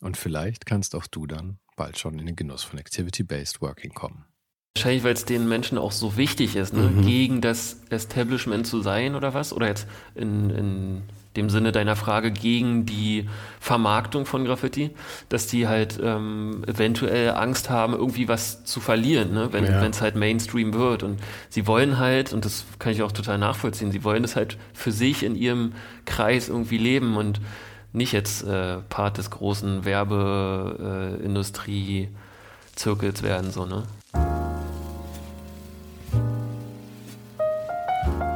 Und vielleicht kannst auch du dann bald schon in den Genuss von Activity-Based Working kommen. Wahrscheinlich, weil es den Menschen auch so wichtig ist, ne? mhm. gegen das Establishment zu sein oder was? Oder jetzt in, in dem Sinne deiner Frage gegen die Vermarktung von Graffiti, dass die halt ähm, eventuell Angst haben, irgendwie was zu verlieren, ne? wenn ja. es halt Mainstream wird. Und sie wollen halt, und das kann ich auch total nachvollziehen, sie wollen es halt für sich in ihrem Kreis irgendwie leben und nicht jetzt äh, Part des großen Werbeindustrie-Zirkels äh, werden, so, ne?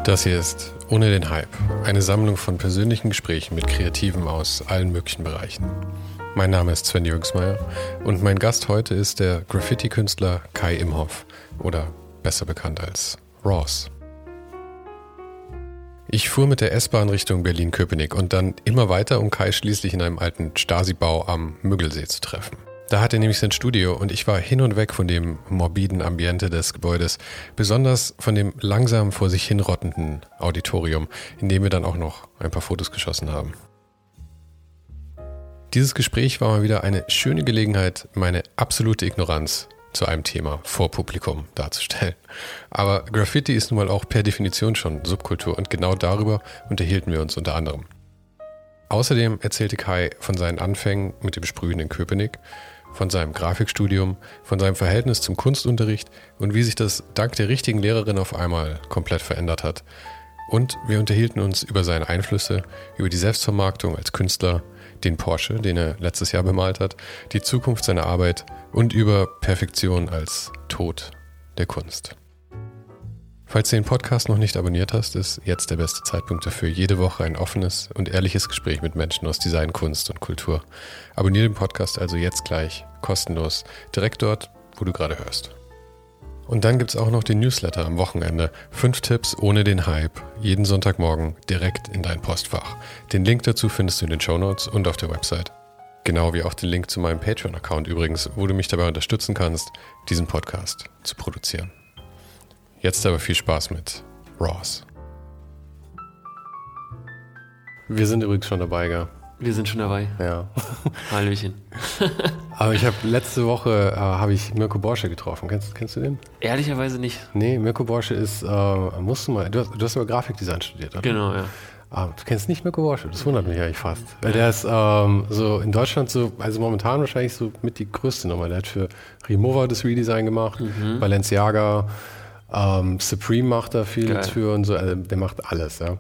Das hier ist Ohne den Hype, eine Sammlung von persönlichen Gesprächen mit Kreativen aus allen möglichen Bereichen. Mein Name ist Sven Jürgensmeier und mein Gast heute ist der Graffiti-Künstler Kai Imhoff oder besser bekannt als Ross. Ich fuhr mit der S-Bahn Richtung Berlin-Köpenick und dann immer weiter, um Kai schließlich in einem alten Stasi-Bau am Müggelsee zu treffen. Da hat er nämlich sein Studio und ich war hin und weg von dem morbiden Ambiente des Gebäudes, besonders von dem langsam vor sich hinrottenden Auditorium, in dem wir dann auch noch ein paar Fotos geschossen haben. Dieses Gespräch war mal wieder eine schöne Gelegenheit, meine absolute Ignoranz zu einem Thema vor Publikum darzustellen. Aber Graffiti ist nun mal auch per Definition schon Subkultur und genau darüber unterhielten wir uns unter anderem. Außerdem erzählte Kai von seinen Anfängen mit dem Sprühen in Köpenick von seinem Grafikstudium, von seinem Verhältnis zum Kunstunterricht und wie sich das dank der richtigen Lehrerin auf einmal komplett verändert hat. Und wir unterhielten uns über seine Einflüsse, über die Selbstvermarktung als Künstler, den Porsche, den er letztes Jahr bemalt hat, die Zukunft seiner Arbeit und über Perfektion als Tod der Kunst. Falls du den Podcast noch nicht abonniert hast, ist jetzt der beste Zeitpunkt dafür, jede Woche ein offenes und ehrliches Gespräch mit Menschen aus Design, Kunst und Kultur. Abonniere den Podcast also jetzt gleich, kostenlos, direkt dort, wo du gerade hörst. Und dann gibt es auch noch den Newsletter am Wochenende. Fünf Tipps ohne den Hype. Jeden Sonntagmorgen direkt in dein Postfach. Den Link dazu findest du in den Show Notes und auf der Website. Genau wie auch den Link zu meinem Patreon-Account übrigens, wo du mich dabei unterstützen kannst, diesen Podcast zu produzieren. Jetzt aber viel Spaß mit Ross. Wir sind übrigens schon dabei, gell? Wir sind schon dabei. Ja. Hallöchen. Aber ich habe letzte Woche äh, habe ich Mirko Borsche getroffen. Kennst, kennst du den? Ehrlicherweise nicht. Nee, Mirko Borsche ist, äh, musst du mal, du hast, du hast aber Grafikdesign studiert, oder? Genau, ja. Ah, du kennst nicht Mirko Borsche, das wundert mich eigentlich fast. Weil der ist ähm, so in Deutschland so, also momentan wahrscheinlich so mit die größte Nummer. Der hat für Remover das Redesign gemacht, mhm. Balenciaga, ähm, Supreme macht da viel jetzt für und so. Also der macht alles. Ja.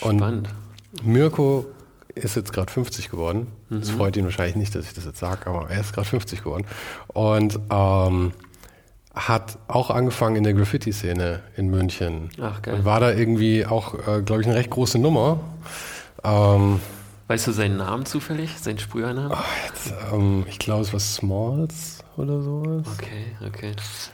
Und Spannend. Mirko ist jetzt gerade 50 geworden. Mhm. Das freut ihn wahrscheinlich nicht, dass ich das jetzt sage, aber er ist gerade 50 geworden. Und ähm, hat auch angefangen in der Graffiti-Szene in München. Ach, geil. Und war da irgendwie auch, äh, glaube ich, eine recht große Nummer. Ähm, weißt du seinen Namen zufällig? Seinen Sprühernamen? Oh, ähm, ich glaube, es war Smalls oder sowas. Okay, okay.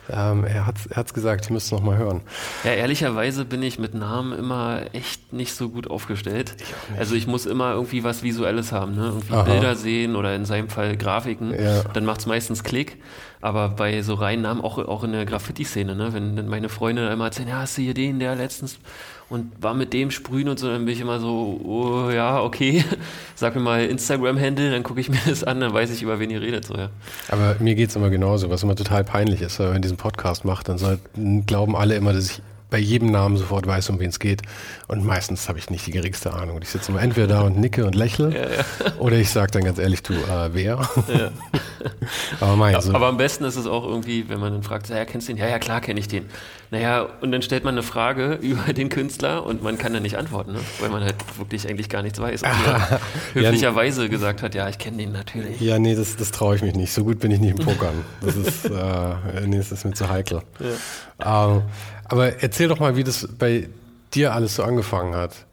Ähm, er hat es gesagt, ich müsste es nochmal hören. Ja, ehrlicherweise bin ich mit Namen immer echt nicht so gut aufgestellt. Ich also ich muss immer irgendwie was Visuelles haben, ne? irgendwie Aha. Bilder sehen oder in seinem Fall Grafiken. Ja. Dann macht es meistens Klick. Aber bei so reinen Namen, auch, auch in der Graffiti-Szene, ne? wenn meine Freunde immer erzählen, ja, hast du hier den, der letztens und war mit dem sprühen und so, dann bin ich immer so, oh, ja, okay, sag mir mal Instagram-Handle, dann gucke ich mir das an, dann weiß ich, über wen ihr redet. So, ja. Aber mir geht es immer genauso, was immer total peinlich ist, wenn man diesen Podcast macht, dann soll, glauben alle immer, dass ich bei jedem Namen sofort weiß, um wen es geht. Und meistens habe ich nicht die geringste Ahnung. Ich sitze immer entweder da und nicke und lächle ja, ja. oder ich sage dann ganz ehrlich, du, äh, wer? Ja. aber, mein, so. aber am besten ist es auch irgendwie, wenn man dann fragt, ja, kennst du den? Ja, ja, klar kenne ich den. Naja, und dann stellt man eine Frage über den Künstler und man kann dann nicht antworten, ne? weil man halt wirklich eigentlich gar nichts weiß. Und höflicherweise gesagt hat, ja, ich kenne den natürlich. Ja, nee, das, das traue ich mich nicht. So gut bin ich nicht im Pokern. Das ist, äh, nee, das ist mir zu heikel. Ähm, aber erzähl doch mal, wie das bei dir alles so angefangen hat.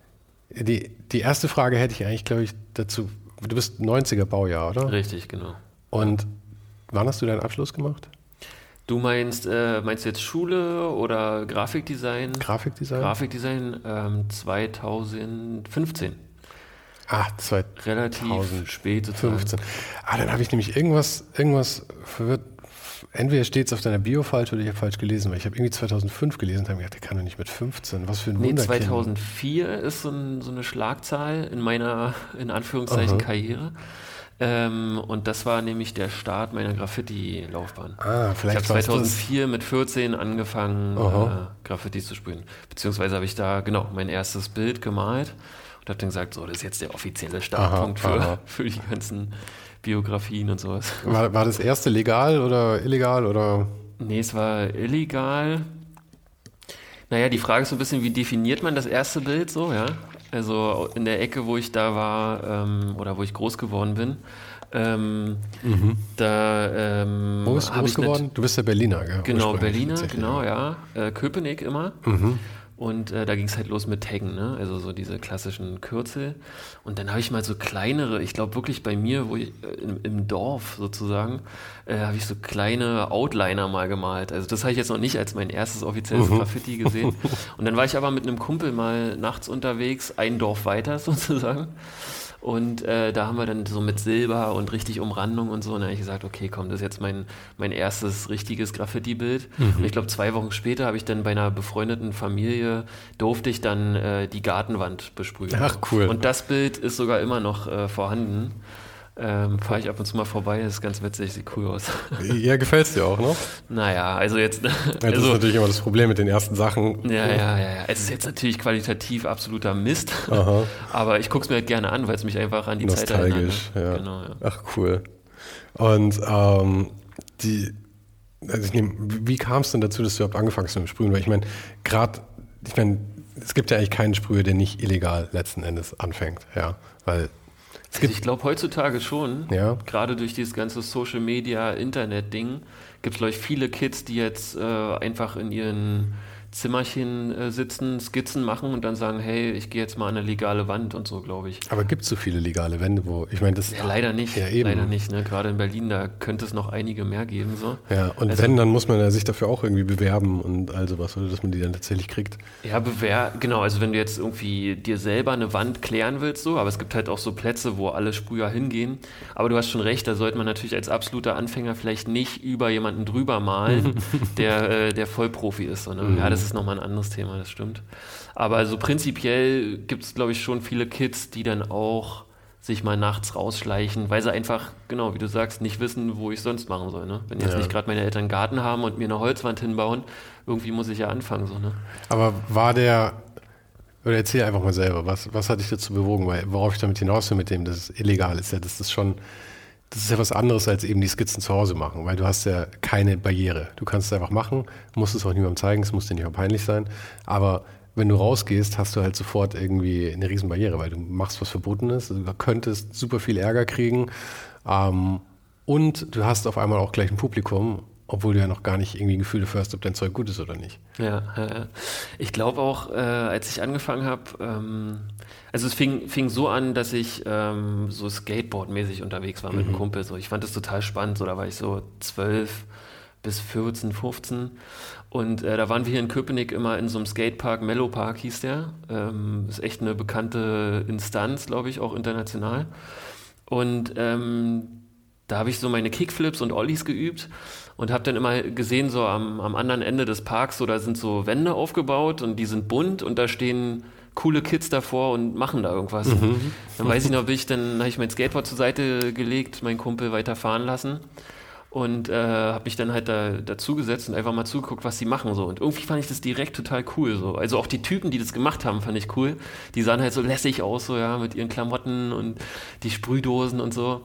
Die, die erste Frage hätte ich eigentlich, glaube ich, dazu. Du bist 90er Baujahr, oder? Richtig, genau. Und wann hast du deinen Abschluss gemacht? Du meinst, äh, meinst du jetzt Schule oder Grafikdesign? Grafikdesign? Grafikdesign ähm, 2015. Ah, 2015. Relativ spät. 15. Ah, dann habe ich nämlich irgendwas, irgendwas verwirrt entweder steht es auf deiner Bio falsch oder ich habe falsch gelesen, weil ich habe irgendwie 2005 gelesen und habe gedacht, der kann doch nicht mit 15. Was für ein nee, Wunder 2004 ist so, ein, so, eine Schlagzahl in meiner, in Anführungszeichen, Aha. Karriere. Ähm, und das war nämlich der Start meiner Graffiti-Laufbahn. Ah, vielleicht ich habe 2004 mit 14 angefangen, äh, Graffiti zu sprühen. Beziehungsweise habe ich da, genau, mein erstes Bild gemalt und habe dann gesagt, so, das ist jetzt der offizielle Startpunkt aha, für, aha. für die ganzen Biografien und sowas. War, war das erste legal oder illegal oder? Nee, es war illegal. Naja, die Frage ist so ein bisschen, wie definiert man das erste Bild so, ja? Also in der Ecke, wo ich da war ähm, oder wo ich groß geworden bin, ähm, mhm. da ähm, Wo bist du groß geworden? Du bist ja Berliner, gell? Genau, Berliner, genau, ja. Äh, Köpenick immer. Mhm. Und äh, da ging es halt los mit Taggen, ne? also so diese klassischen Kürzel. Und dann habe ich mal so kleinere, ich glaube wirklich bei mir, wo ich, äh, im, im, Dorf sozusagen, äh, habe ich so kleine Outliner mal gemalt. Also das habe ich jetzt noch nicht als mein erstes offizielles mhm. Graffiti gesehen. Und dann war ich aber mit einem Kumpel mal nachts unterwegs, ein Dorf weiter sozusagen. Und äh, da haben wir dann so mit Silber und richtig Umrandung und so. Und dann habe ich gesagt, okay, komm, das ist jetzt mein, mein erstes richtiges Graffiti-Bild. Mhm. Und ich glaube, zwei Wochen später habe ich dann bei einer befreundeten Familie, durfte ich dann äh, die Gartenwand besprühen. Ach, cool. Und das Bild ist sogar immer noch äh, vorhanden. Ähm, Fahre ich ab und zu mal vorbei, das ist ganz witzig, sieht cool aus. Ja, gefällt es dir auch noch? Naja, also jetzt. Ja, das also, ist natürlich immer das Problem mit den ersten Sachen. Ja, ja, ja, ja. Es ist jetzt natürlich qualitativ absoluter Mist, Aha. aber ich gucke es mir halt gerne an, weil es mich einfach an die Zeit erinnert. Nostalgisch, ne? ja. Genau, ja. Ach, cool. Und ähm, die, also ich nehm, wie kam es denn dazu, dass du überhaupt angefangen hast mit dem Sprühen? Weil ich meine, gerade, ich meine, es gibt ja eigentlich keinen Sprüher, der nicht illegal letzten Endes anfängt, ja, weil also ich glaube heutzutage schon, ja. gerade durch dieses ganze Social Media, Internet-Ding, gibt es, glaube ich, viele Kids, die jetzt äh, einfach in ihren Zimmerchen äh, sitzen, Skizzen machen und dann sagen, hey, ich gehe jetzt mal an eine legale Wand und so, glaube ich. Aber gibt es so viele legale Wände, wo, ich meine, das... Ja, leider nicht, ja, eben. leider nicht, ne? gerade in Berlin, da könnte es noch einige mehr geben, so. Ja, und also, wenn, dann muss man ja sich dafür auch irgendwie bewerben und all sowas, oder dass man die dann tatsächlich kriegt. Ja, bewerben, genau, also wenn du jetzt irgendwie dir selber eine Wand klären willst, so, aber es gibt halt auch so Plätze, wo alle Sprüher hingehen, aber du hast schon recht, da sollte man natürlich als absoluter Anfänger vielleicht nicht über jemanden drüber malen, der, äh, der Vollprofi ist, sondern, mhm. ja, das ist nochmal ein anderes Thema, das stimmt. Aber also prinzipiell gibt es, glaube ich, schon viele Kids, die dann auch sich mal nachts rausschleichen, weil sie einfach, genau, wie du sagst, nicht wissen, wo ich sonst machen soll. Ne? Wenn jetzt ja. nicht gerade meine Eltern einen Garten haben und mir eine Holzwand hinbauen, irgendwie muss ich ja anfangen. So, ne? Aber war der, oder erzähl einfach mal selber, was, was hat dich dazu bewogen? Weil worauf ich damit hinaus will mit dem, dass es illegal ist, ja, das ist schon das ist ja was anderes als eben die Skizzen zu Hause machen, weil du hast ja keine Barriere. Du kannst es einfach machen, musst es auch niemandem zeigen, es muss dir nicht mal peinlich sein. Aber wenn du rausgehst, hast du halt sofort irgendwie eine riesen Barriere, weil du machst was Verbotenes, du könntest super viel Ärger kriegen ähm, und du hast auf einmal auch gleich ein Publikum obwohl du ja noch gar nicht irgendwie ein Gefühl dafür hast, ob dein Zeug gut ist oder nicht. Ja, ich glaube auch, äh, als ich angefangen habe, ähm, also es fing, fing so an, dass ich ähm, so Skateboard-mäßig unterwegs war mit mhm. einem Kumpel. So. Ich fand das total spannend, so da war ich so zwölf bis 14, 15. Und äh, da waren wir hier in Köpenick immer in so einem Skatepark, Mellow Park hieß der. Ähm, ist echt eine bekannte Instanz, glaube ich, auch international. Und ähm, da habe ich so meine Kickflips und Ollies geübt und habe dann immer gesehen, so am, am anderen Ende des Parks, so da sind so Wände aufgebaut und die sind bunt und da stehen coole Kids davor und machen da irgendwas. Mhm. Dann weiß ich noch, bin ich dann habe ich mein Skateboard zur Seite gelegt, meinen Kumpel weiterfahren lassen und äh, habe mich dann halt da dazugesetzt und einfach mal zugeguckt, was sie machen so. Und irgendwie fand ich das direkt total cool so. Also auch die Typen, die das gemacht haben, fand ich cool. Die sahen halt so lässig aus so ja mit ihren Klamotten und die Sprühdosen und so.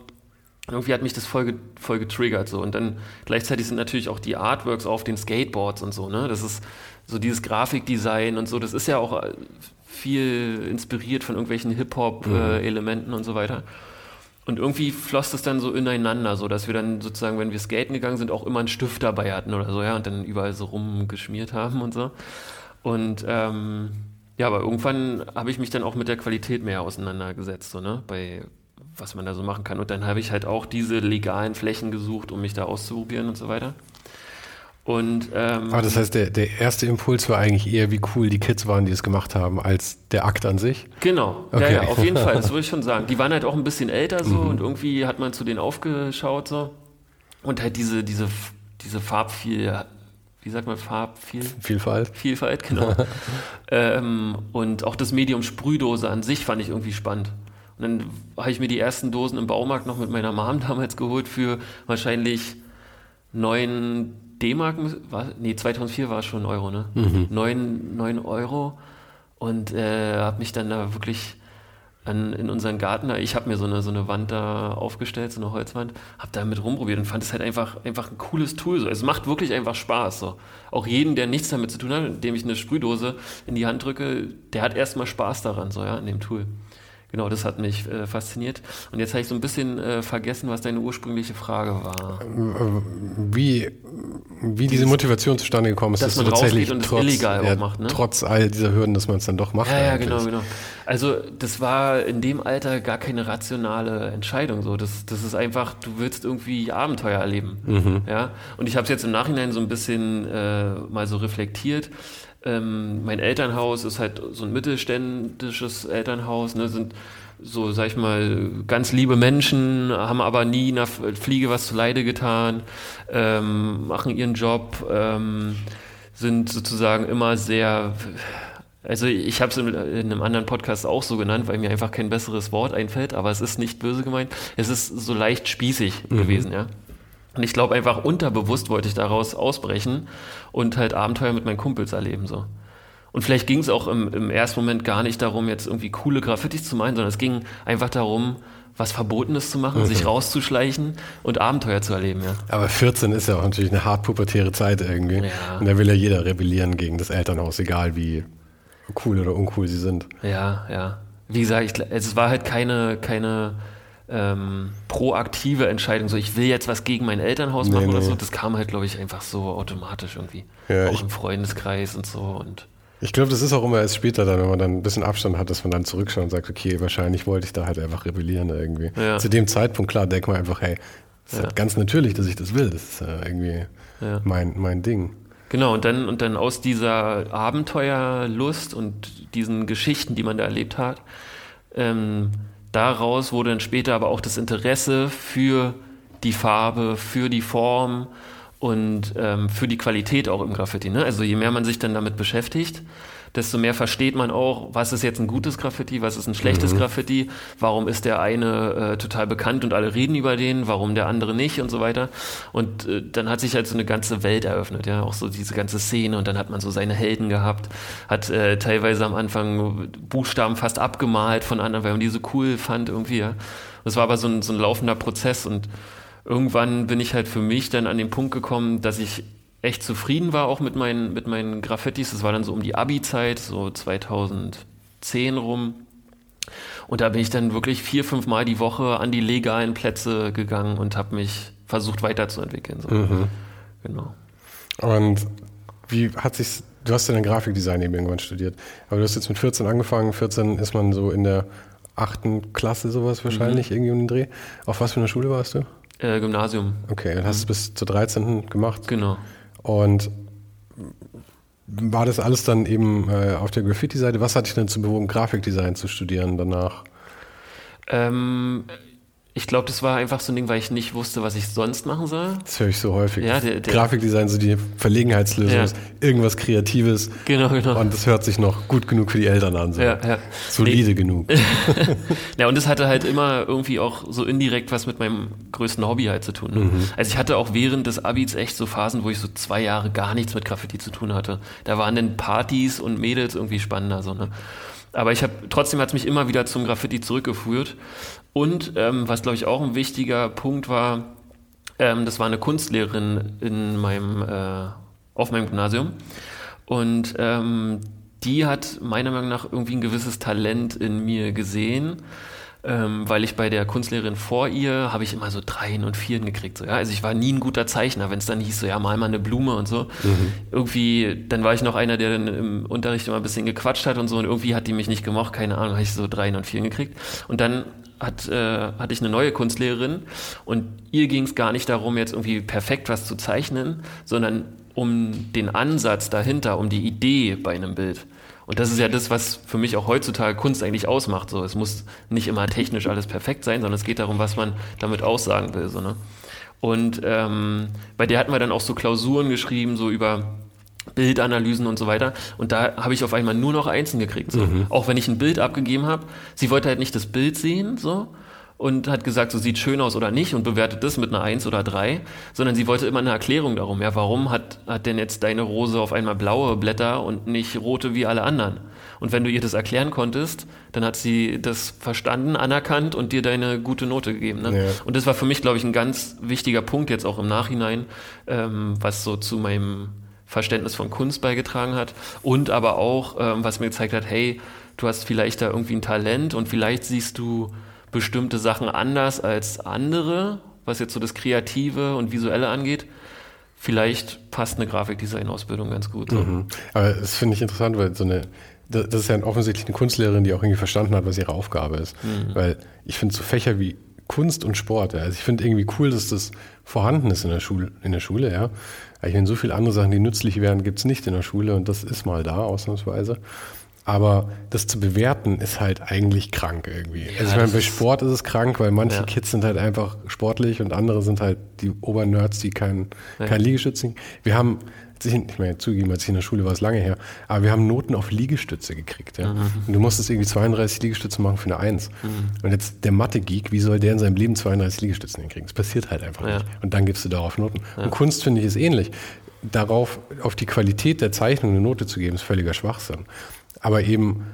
Irgendwie hat mich das voll, voll getriggert so. Und dann gleichzeitig sind natürlich auch die Artworks auf den Skateboards und so. Ne, das ist so dieses Grafikdesign und so. Das ist ja auch äh, viel inspiriert von irgendwelchen Hip-Hop-Elementen mhm. äh, und so weiter. Und irgendwie floss das dann so ineinander, so dass wir dann sozusagen, wenn wir skaten gegangen sind, auch immer einen Stift dabei hatten oder so, ja, und dann überall so rumgeschmiert haben und so. Und ähm, ja, aber irgendwann habe ich mich dann auch mit der Qualität mehr auseinandergesetzt, so, ne, bei was man da so machen kann. Und dann habe ich halt auch diese legalen Flächen gesucht, um mich da auszuprobieren und so weiter. Und, ähm, Aber das heißt, der, der erste Impuls war eigentlich eher, wie cool die Kids waren, die es gemacht haben, als der Akt an sich? Genau, okay. ja, ja, auf jeden Fall, das würde ich schon sagen. Die waren halt auch ein bisschen älter so mhm. und irgendwie hat man zu denen aufgeschaut so. Und halt diese, diese, diese Farbviel, wie sagt man, Farbviel? Vielfalt. Vielfalt, genau. ähm, und auch das Medium Sprühdose an sich fand ich irgendwie spannend. Und dann habe ich mir die ersten Dosen im Baumarkt noch mit meiner Mom damals geholt für wahrscheinlich neun D-Mark, nee, 2004 war es schon Euro, ne? Mhm. 9, 9 Euro und äh, habe mich dann da wirklich an, in unseren Garten, da, ich habe mir so eine, so eine Wand da aufgestellt, so eine Holzwand, habe da mit rumprobiert und fand es halt einfach, einfach ein cooles Tool. So. Es macht wirklich einfach Spaß. So. Auch jeden, der nichts damit zu tun hat, indem ich eine Sprühdose in die Hand drücke, der hat erstmal Spaß daran, so ja, an dem Tool. Genau, das hat mich äh, fasziniert. Und jetzt habe ich so ein bisschen äh, vergessen, was deine ursprüngliche Frage war. Wie, wie diese Motivation zustande gekommen ist, dass man tatsächlich und trotz, illegal ja, macht, ne? trotz all dieser Hürden, dass man es dann doch macht. Ja, ja, genau, genau. Also das war in dem Alter gar keine rationale Entscheidung. So, das, das ist einfach, du willst irgendwie Abenteuer erleben. Mhm. Ja, und ich habe es jetzt im Nachhinein so ein bisschen äh, mal so reflektiert. Ähm, mein Elternhaus ist halt so ein mittelständisches Elternhaus, ne, sind so, sag ich mal, ganz liebe Menschen, haben aber nie einer Fliege was zu Leide getan, ähm, machen ihren Job, ähm, sind sozusagen immer sehr, also ich habe es in, in, einem anderen Podcast auch so genannt, weil mir einfach kein besseres Wort einfällt, aber es ist nicht böse gemeint, es ist so leicht spießig mhm. gewesen, ja. Und ich glaube einfach unterbewusst wollte ich daraus ausbrechen und halt Abenteuer mit meinen Kumpels erleben so. Und vielleicht ging es auch im, im ersten Moment gar nicht darum, jetzt irgendwie coole Graffitis zu meinen, sondern es ging einfach darum, was Verbotenes zu machen, mhm. sich rauszuschleichen und Abenteuer zu erleben, ja. Aber 14 ist ja auch natürlich eine hart pubertäre Zeit irgendwie. Ja. Und da will ja jeder rebellieren gegen das Elternhaus, egal wie cool oder uncool sie sind. Ja, ja. Wie gesagt, ich, es war halt keine, keine ähm, proaktive Entscheidung, so ich will jetzt was gegen mein Elternhaus machen nee, oder nee. so, das kam halt, glaube ich, einfach so automatisch irgendwie. Ja, auch ich, im Freundeskreis und so und ich glaube, das ist auch immer erst später dann, wenn man dann ein bisschen Abstand hat, dass man dann zurückschaut und sagt, okay, wahrscheinlich wollte ich da halt einfach rebellieren irgendwie. Ja. Zu dem Zeitpunkt, klar, denkt man einfach, hey, das ist ja. halt ganz natürlich, dass ich das will. Das ist äh, irgendwie ja. mein, mein Ding. Genau, und dann, und dann aus dieser Abenteuerlust und diesen Geschichten, die man da erlebt hat, ähm, Daraus wurde dann später aber auch das Interesse für die Farbe, für die Form und ähm, für die Qualität auch im Graffiti. Ne? Also je mehr man sich dann damit beschäftigt, desto mehr versteht man auch, was ist jetzt ein gutes Graffiti, was ist ein schlechtes mhm. Graffiti, warum ist der eine äh, total bekannt und alle reden über den, warum der andere nicht und so weiter. Und äh, dann hat sich halt so eine ganze Welt eröffnet, ja, auch so diese ganze Szene und dann hat man so seine Helden gehabt, hat äh, teilweise am Anfang Buchstaben fast abgemalt von anderen, weil man die so cool fand irgendwie, ja. Das war aber so ein, so ein laufender Prozess und irgendwann bin ich halt für mich dann an den Punkt gekommen, dass ich echt zufrieden war auch mit meinen, mit meinen Graffitis. Das war dann so um die Abi-Zeit, so 2010 rum. Und da bin ich dann wirklich vier, fünf Mal die Woche an die legalen Plätze gegangen und habe mich versucht weiterzuentwickeln. So. Mhm. Genau. Und wie hat sich, du hast ja dann Grafikdesign eben irgendwann studiert, aber du hast jetzt mit 14 angefangen, 14 ist man so in der achten Klasse sowas wahrscheinlich, mhm. irgendwie um den Dreh. Auf was für eine Schule warst du? Äh, Gymnasium. Okay, dann hast du mhm. bis zur 13. gemacht? Genau. Und war das alles dann eben äh, auf der Graffiti-Seite? Was hat dich denn zu bewogen, Grafikdesign zu studieren danach? Ähm, ich glaube, das war einfach so ein Ding, weil ich nicht wusste, was ich sonst machen soll. Das höre ich so häufig. Ja, der, der, Grafikdesign, so die Verlegenheitslösung Ja. ist irgendwas Kreatives. Genau, genau. Und das hört sich noch gut genug für die Eltern an. So. Ja, ja. Solide genug. Ja, und das hatte halt immer irgendwie auch so indirekt was mit meinem größten Hobby halt zu tun. Ne? Mhm. Also ich hatte auch während des Abis echt so Phasen, wo ich so zwei Jahre gar nichts mit Graffiti zu tun hatte. Da waren dann Partys und Mädels irgendwie spannender so, ne? Aber ich habe trotzdem hat es mich immer wieder zum Graffiti zurückgeführt. Und ähm, was glaube ich auch ein wichtiger Punkt war, ähm, das war eine Kunstlehrerin in meinem äh, auf meinem Gymnasium. Und ähm, die hat meiner Meinung nach irgendwie ein gewisses Talent in mir gesehen, ähm, weil ich bei der Kunstlehrerin vor ihr habe ich immer so Dreien und Vieren gekriegt. So, ja? Also ich war nie ein guter Zeichner, wenn es dann hieß, so ja, mal mal eine Blume und so. Irgendwie, dann war ich noch einer, der dann im Unterricht immer ein bisschen gequatscht hat und so und irgendwie hat die mich nicht gemocht, keine Ahnung, habe ich so Dreien und Vieren gekriegt. Und dann hat, äh, hatte ich eine neue Kunstlehrerin und ihr ging es gar nicht darum, jetzt irgendwie perfekt was zu zeichnen, sondern um den Ansatz dahinter, um die Idee bei einem Bild. Und das ist ja das, was für mich auch heutzutage Kunst eigentlich ausmacht. So, es muss nicht immer technisch alles perfekt sein, sondern es geht darum, was man damit aussagen will. So, ne? Und ähm, bei der hatten wir dann auch so Klausuren geschrieben, so über Bildanalysen und so weiter. Und da habe ich auf einmal nur noch Einsen gekriegt. So. Auch wenn ich ein Bild abgegeben habe. Sie wollte halt nicht das Bild sehen, so. Und hat gesagt, so sieht schön aus oder nicht und bewertet das mit einer Eins oder drei, sondern sie wollte immer eine Erklärung darum. Ja, warum hat, hat denn jetzt deine Rose auf einmal blaue Blätter und nicht rote wie alle anderen? Und wenn du ihr das erklären konntest, dann hat sie das verstanden, anerkannt und dir deine gute Note gegeben. Ne? Ja. Und das war für mich, glaube ich, ein ganz wichtiger Punkt jetzt auch im Nachhinein, ähm, was so zu meinem Verständnis von Kunst beigetragen hat und aber auch, ähm, was mir gezeigt hat, hey, du hast vielleicht da irgendwie ein Talent und vielleicht siehst du bestimmte Sachen anders als andere, was jetzt so das Kreative und Visuelle angeht. Vielleicht passt eine Grafikdesign-Ausbildung ganz gut. So. Mhm. Aber das finde ich interessant, weil so eine, das ist ja offensichtlich eine Kunstlehrerin, die auch irgendwie verstanden hat, was ihre Aufgabe ist. Mhm. Weil ich finde so Fächer wie Kunst und Sport, ja, also ich finde irgendwie cool, dass das vorhanden ist in der Schule, in der Schule, ja. Ich meine, so viele andere Sachen, die nützlich wären, gibt es nicht in der Schule und das ist mal da, ausnahmsweise. Aber das zu bewerten ist halt eigentlich krank irgendwie. also ich meine, bei Sport ist es krank, weil manche Ja. Kids sind halt einfach sportlich und andere sind halt die Obernerds, die kein, Ja. kein Liegestützen. Wir haben, ich, meine, zugegeben, als ich in der Schule war, ist lange her, aber wir haben Noten auf Liegestütze gekriegt. Ja? Mhm. Und du musstest irgendwie 32 Liegestütze machen für eine Eins. Und jetzt der Mathe-Geek, wie soll der in seinem Leben 32 Liegestützen hinkriegen? Das passiert halt einfach Ja. nicht. Und dann gibst du darauf Noten. Und Kunst, finde ich, ist ähnlich. Darauf, auf die Qualität der Zeichnung eine Note zu geben, ist völliger Schwachsinn. Aber eben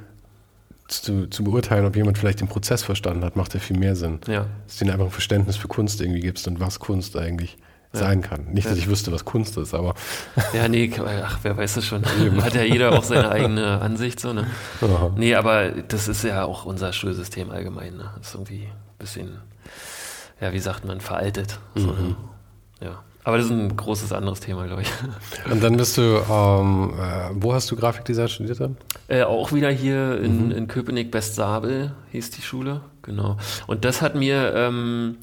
zu, zu beurteilen, ob jemand vielleicht den Prozess verstanden hat, macht ja viel mehr Sinn. Ja. Dass du ihnen einfach ein Verständnis für Kunst irgendwie gibst und was Kunst eigentlich sein kann. Nicht, dass ich wüsste, was Kunst ist, aber Ja, nee, ach, wer weiß das schon. Hat ja jeder auch seine eigene Ansicht, so, ne? Aha. Nee, aber das ist ja auch unser Schulsystem allgemein, ne? Das ist irgendwie ein bisschen, ja, wie sagt man, veraltet. So, ne? Ja. Aber das ist ein großes anderes Thema, glaube ich. Und dann bist du, ähm, äh, wo hast du Grafikdesign studiert dann? Äh, auch wieder hier in, in Köpenick, Bestsabel hieß die Schule, genau. Und das hat mir, ähm,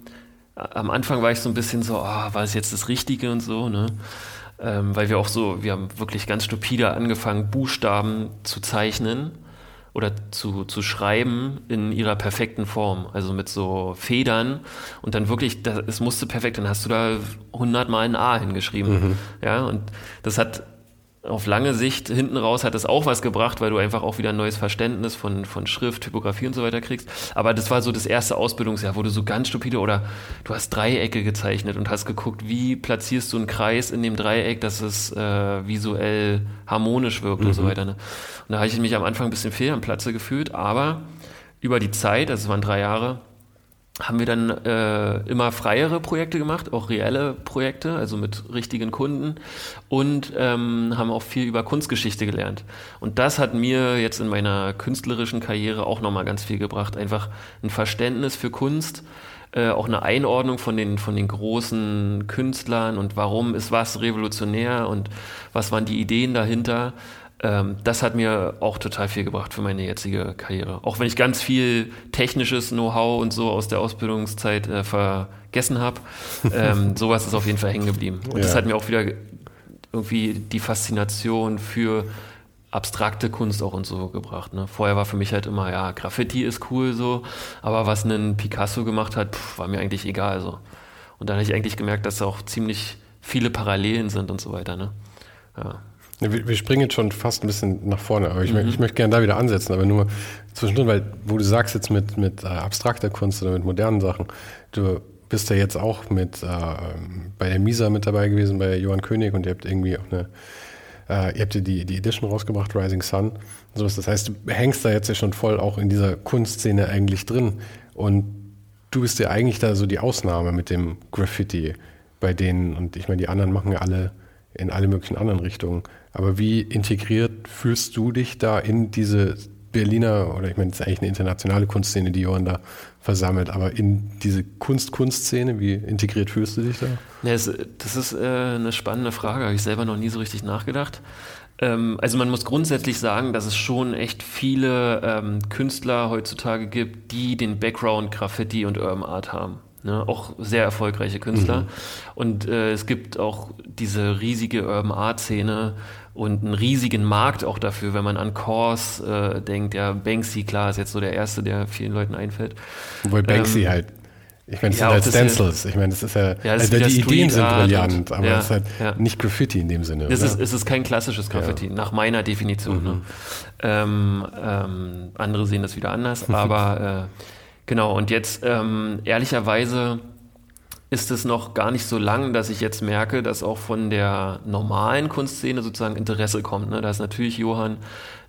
am Anfang war ich so ein bisschen so, ah, war es jetzt das Richtige und so, ne? Ähm, weil wir auch so, wir haben wirklich ganz stupide angefangen, Buchstaben zu zeichnen oder zu, zu schreiben in ihrer perfekten Form, also mit so Federn und dann wirklich, das, es musste perfekt, dann hast du da 100 Mal ein A hingeschrieben, ja, und das hat auf lange Sicht hinten raus hat das auch was gebracht, weil du einfach auch wieder ein neues Verständnis von, von Schrift, Typografie und so weiter kriegst. Aber das war so das erste Ausbildungsjahr, wo du so ganz stupide oder du hast Dreiecke gezeichnet und hast geguckt, wie platzierst du einen Kreis in dem Dreieck, dass es äh, visuell harmonisch wirkt und so weiter. Ne? Und da habe ich mich am Anfang ein bisschen fehl am Platze gefühlt, aber über die Zeit, also es waren drei Jahre, haben wir dann äh, immer freiere Projekte gemacht, auch reelle Projekte, also mit richtigen Kunden und ähm, haben auch viel über Kunstgeschichte gelernt. Und das hat mir jetzt in meiner künstlerischen Karriere auch nochmal ganz viel gebracht, einfach ein Verständnis für Kunst, äh, auch eine Einordnung von den, von den großen Künstlern und warum ist was revolutionär und was waren die Ideen dahinter ähm, das hat mir auch total viel gebracht für meine jetzige Karriere. Auch wenn ich ganz viel technisches Know-how und so aus der Ausbildungszeit äh, vergessen habe, ähm, sowas ist auf jeden Fall hängen geblieben. Und das Ja. hat mir auch wieder irgendwie die Faszination für abstrakte Kunst auch und so gebracht. Ne? Vorher war für mich halt immer, ja, Graffiti ist cool so, aber was ein Picasso gemacht hat, pff, war mir eigentlich egal so. Und dann habe ich eigentlich gemerkt, dass da auch ziemlich viele Parallelen sind und so weiter. Ne? Ja. Wir, wir, springen jetzt schon fast ein bisschen nach vorne, aber ich, mhm. ich möchte gerne da wieder ansetzen, aber nur zwischendrin, weil wo du sagst jetzt mit, mit äh, abstrakter Kunst oder mit modernen Sachen, du bist ja jetzt auch mit äh, bei der Misa mit dabei gewesen, bei Johann König und ihr habt irgendwie auch eine, äh, ihr habt die, die Edition rausgebracht, Rising Sun und sowas. Das heißt, du hängst da jetzt ja schon voll auch in dieser Kunstszene eigentlich drin und du bist ja eigentlich da so die Ausnahme mit dem Graffiti bei denen und ich meine, die anderen machen ja alle in alle möglichen anderen Richtungen. Aber wie integriert fühlst du dich da in diese Berliner, oder ich meine, das ist eigentlich eine internationale Kunstszene, die Johann da versammelt, aber in diese Kunst-Kunst-Szene, wie integriert fühlst du dich da? Ja, das ist äh, eine spannende Frage, habe ich selber noch nie so richtig nachgedacht. Ähm, also man muss grundsätzlich sagen, dass es schon echt viele ähm, Künstler heutzutage gibt, die den Background Graffiti und Urban Art haben. Ne, auch sehr erfolgreiche Künstler. Mhm. Und äh, es gibt auch diese riesige Urban Art Szene und einen riesigen Markt auch dafür, wenn man an Kors äh, denkt. Ja, Banksy, klar, ist jetzt so der erste, der vielen Leuten einfällt. Obwohl Banksy ähm, halt ich meine, das ja, sind halt Stencils. Ich meine, das ist ja, ja das also die Ideen sind brillant, aber ja, es ist halt ja. nicht Graffiti in dem Sinne. Es ist, es ist kein klassisches Graffiti, nach meiner Definition. Ne? Mhm. Ne? Ähm, ähm, andere sehen das wieder anders, aber äh, Genau, und jetzt ähm, ehrlicherweise ist es noch gar nicht so lang, dass ich jetzt merke, dass auch von der normalen Kunstszene sozusagen Interesse kommt. Ne? Da ist natürlich Johann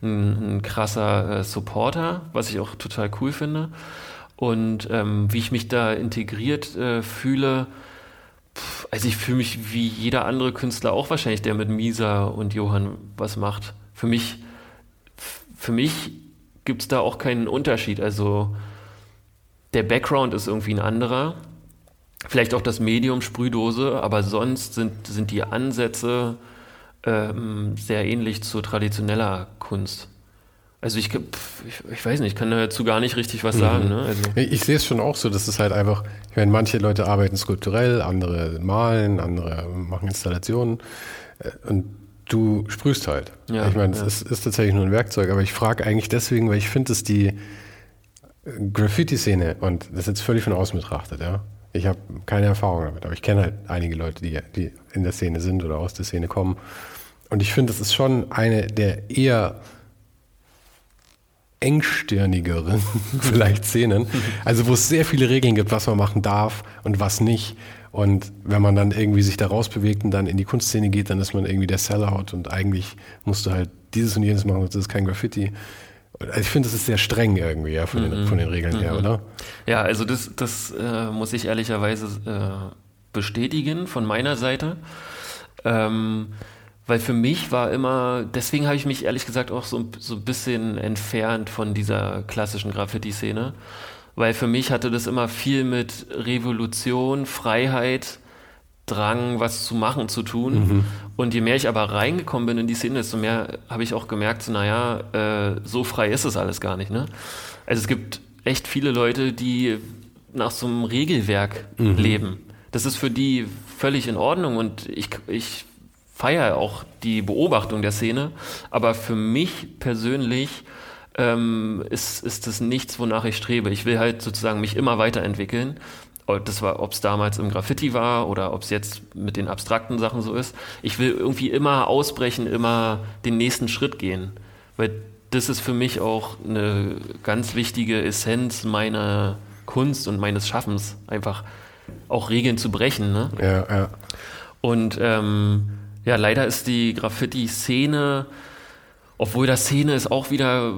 ein, ein krasser äh, Supporter, was ich auch total cool finde. Und ähm, wie ich mich da integriert äh, fühle, pff, also ich fühle mich wie jeder andere Künstler auch wahrscheinlich, der mit Misa und Johann was macht. Für mich, für mich gibt es da auch keinen Unterschied. Also der Background ist irgendwie ein anderer. Vielleicht auch das Medium Sprühdose, aber sonst sind, sind die Ansätze ähm, sehr ähnlich zu traditioneller Kunst. Also ich, ich, ich, weiß nicht, ich kann dazu gar nicht richtig was sagen. Mhm. Ne? Also ich, ich sehe es schon auch so, dass es halt einfach, ich meine, manche Leute arbeiten skulpturell, andere malen, andere machen Installationen äh, und du sprühst halt. Ja, ich meine, es ja. ist, ist, tatsächlich nur ein Werkzeug, aber ich frage eigentlich deswegen, weil ich finde, dass die, Graffiti-Szene, und das ist jetzt völlig von außen betrachtet, ja. Ich habe keine Erfahrung damit, aber ich kenne halt einige Leute, die, die in der Szene sind oder aus der Szene kommen. Und ich finde, das ist schon eine der eher engstirnigeren vielleicht Szenen. Also wo es sehr viele Regeln gibt, was man machen darf und was nicht. Und wenn man dann irgendwie sich da rausbewegt und dann in die Kunstszene geht, dann ist man irgendwie der Sellout und eigentlich musst du halt dieses und jenes machen, das ist kein Graffiti. Also ich finde, das ist sehr streng irgendwie, ja, von, den, mhm. von den Regeln mhm. her, oder? Ja, also das, das äh, muss ich ehrlicherweise äh, bestätigen von meiner Seite. Ähm, weil für mich war immer, deswegen habe ich mich ehrlich gesagt auch so, so ein bisschen entfernt von dieser klassischen Graffiti-Szene. Weil für mich hatte das immer viel mit Revolution, Freiheit, Drang, was zu machen, zu tun. Mhm. Und je mehr ich aber reingekommen bin in die Szene, desto mehr habe ich auch gemerkt, so, naja, äh, so frei ist es alles gar nicht. Ne? Also es gibt echt viele Leute, die nach so einem Regelwerk mhm. leben. Das ist für die völlig in Ordnung und ich, ich feiere auch die Beobachtung der Szene. Aber für mich persönlich ähm, ist, ist das nichts, wonach ich strebe. Ich will halt sozusagen mich immer weiterentwickeln das war, ob es damals im Graffiti war oder ob es jetzt mit den abstrakten Sachen so ist. Ich will irgendwie immer ausbrechen, immer den nächsten Schritt gehen, weil das ist für mich auch eine ganz wichtige Essenz meiner Kunst und meines Schaffens, einfach auch Regeln zu brechen. Ne? Ja, ja. Und ähm, ja, leider ist die Graffiti-Szene, obwohl das Szene ist auch wieder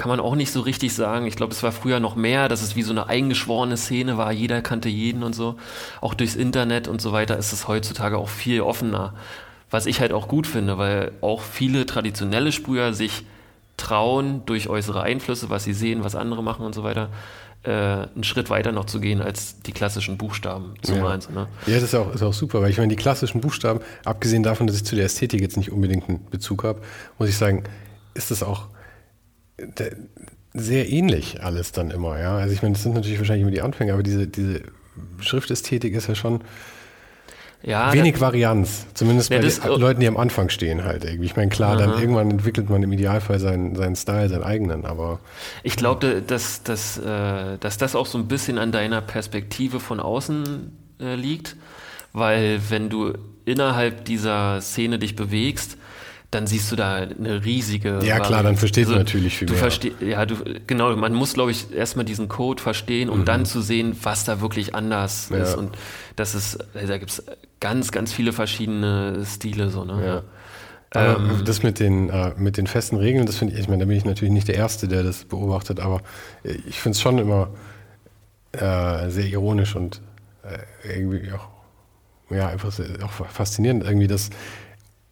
kann man auch nicht so richtig sagen. Ich glaube, es war früher noch mehr, dass es wie so eine eingeschworene Szene war. Jeder kannte jeden und so. Auch durchs Internet und so weiter ist es heutzutage auch viel offener. Was ich halt auch gut finde, weil auch viele traditionelle Sprüher sich trauen, durch äußere Einflüsse, was sie sehen, was andere machen und so weiter, äh, einen Schritt weiter noch zu gehen als die klassischen Buchstaben zu ja. malen. Ne? Ja, das ist auch, ist auch super, weil ich meine, die klassischen Buchstaben, abgesehen davon, dass ich zu der Ästhetik jetzt nicht unbedingt einen Bezug habe, muss ich sagen, ist das auch sehr ähnlich alles dann immer, ja. Also ich meine, das sind natürlich wahrscheinlich immer die Anfänge, aber diese, diese Schriftästhetik ist ja schon. ja, wenig das, Varianz, zumindest ja, bei den Leuten, die am Anfang stehen halt irgendwie. Ich meine, klar, aha. dann irgendwann entwickelt man im Idealfall seinen, seinen Style, seinen eigenen, aber... Ich glaube, dass, dass, äh, dass das auch so ein bisschen an deiner Perspektive von außen äh, liegt, weil wenn du innerhalb dieser Szene dich bewegst, dann siehst du da eine riesige. Ja, klar, dann versteht also, man natürlich viel du mehr. Versteh, ja, du, genau, man muss, glaube ich, erstmal diesen Code verstehen, um mhm. dann zu sehen, was da wirklich anders ja. ist. Und das ist, da gibt es ganz, ganz viele verschiedene Stile, so, ne? Ja. Ähm, das mit den, äh, mit den festen Regeln, das finde ich, ich meine, da bin ich natürlich nicht der Erste, der das beobachtet, aber ich finde es schon immer äh, sehr ironisch und äh, irgendwie auch, ja, einfach auch faszinierend, irgendwie, dass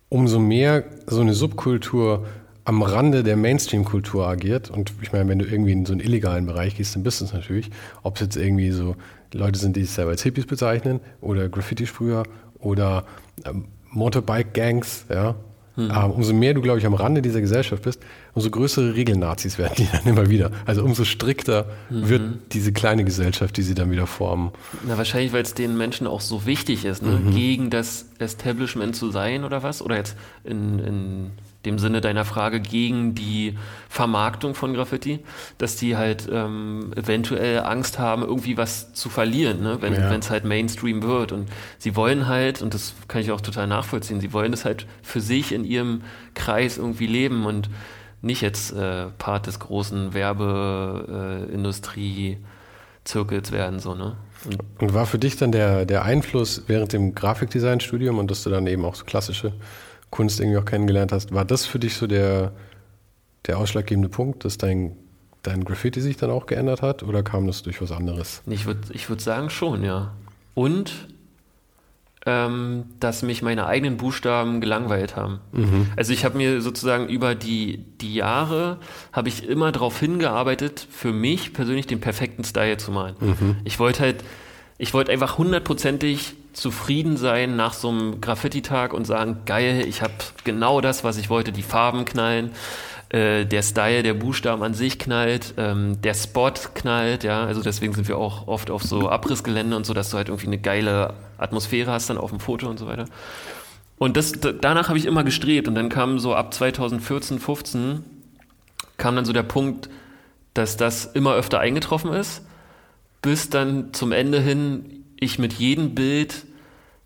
umso mehr so eine Subkultur am Rande der Mainstream-Kultur agiert. Und ich meine, wenn du irgendwie in so einen illegalen Bereich gehst, dann bist du es natürlich. Ob es jetzt irgendwie so Leute sind, die sich selber als Hippies bezeichnen oder Graffiti-Sprüher oder ähm, Motorbike-Gangs, ja, Mhm. Ähm, umso mehr du, glaube ich, am Rande dieser Gesellschaft bist, umso größere Regelnazis werden die dann immer wieder. Also umso strikter mhm. wird diese kleine Gesellschaft, die sie dann wieder formen. Na, wahrscheinlich, weil es den Menschen auch so wichtig ist, ne? mhm. gegen das Establishment zu sein oder was? Oder jetzt in, in dem Sinne deiner Frage gegen die Vermarktung von Graffiti, dass die halt ähm, eventuell Angst haben, irgendwie was zu verlieren, ne? wenn ja. es halt Mainstream wird. Und sie wollen halt, und das kann ich auch total nachvollziehen, sie wollen das halt für sich in ihrem Kreis irgendwie leben und nicht jetzt äh, Part des großen Werbeindustrie-Zirkels äh, werden. So, ne? Und, und war für dich dann der, der Einfluss während dem Grafikdesign-Studium und dass du dann eben auch so klassische Kunst irgendwie auch kennengelernt hast, war das für dich so der, der ausschlaggebende Punkt, dass dein, dein Graffiti sich dann auch geändert hat oder kam das durch was anderes? Ich würde ich würd sagen schon, ja. Und ähm, dass mich meine eigenen Buchstaben gelangweilt haben. Mhm. Also ich habe mir sozusagen über die, die Jahre, habe ich immer darauf hingearbeitet, für mich persönlich den perfekten Style zu malen. Mhm. Ich wollte halt, ich wollte einfach hundertprozentig zufrieden sein nach so einem Graffiti-Tag und sagen, geil, ich habe genau das, was ich wollte, die Farben knallen, äh, der Style, der Buchstaben an sich knallt, ähm, der Spot knallt, ja, also deswegen sind wir auch oft auf so Abrissgelände und so, dass du halt irgendwie eine geile Atmosphäre hast dann auf dem Foto und so weiter. Und das, danach habe ich immer gestrebt und dann kam so ab 2014, 15 kam dann so der Punkt, dass das immer öfter eingetroffen ist, bis dann zum Ende hin ich mit jedem Bild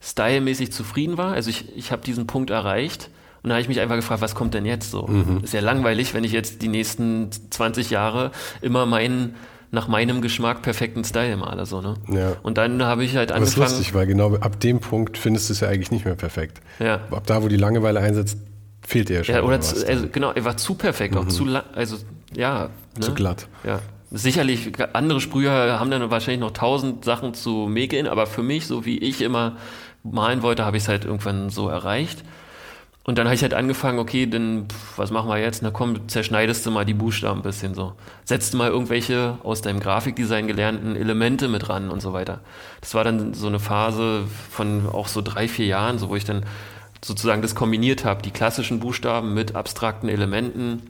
stylmäßig zufrieden war. Also ich, ich habe diesen Punkt erreicht. Und da habe ich mich einfach gefragt, was kommt denn jetzt so? Mhm. Ist ja langweilig, wenn ich jetzt die nächsten 20 Jahre immer meinen nach meinem Geschmack perfekten Style male. So, ne? ja. Und dann habe ich halt angefangen. Das ist lustig, weil genau ab dem Punkt findest du es ja eigentlich nicht mehr perfekt. Ja. Ab da, wo die Langeweile einsetzt, fehlt dir ja schon. Ja, oder zu, also, genau, er war zu perfekt, mhm. auch zu lang, also ja. Ne? Zu glatt. Ja sicherlich, andere Sprüher haben dann wahrscheinlich noch tausend Sachen zu mäkeln, aber für mich, so wie ich immer malen wollte, habe ich es halt irgendwann so erreicht. Und dann habe ich halt angefangen, okay, dann, was machen wir jetzt? Na komm, zerschneidest du mal die Buchstaben ein bisschen so. Setzt mal irgendwelche aus deinem Grafikdesign gelernten Elemente mit ran und so weiter. Das war dann so eine Phase von auch so drei, vier Jahren, so wo ich dann sozusagen das kombiniert habe, die klassischen Buchstaben mit abstrakten Elementen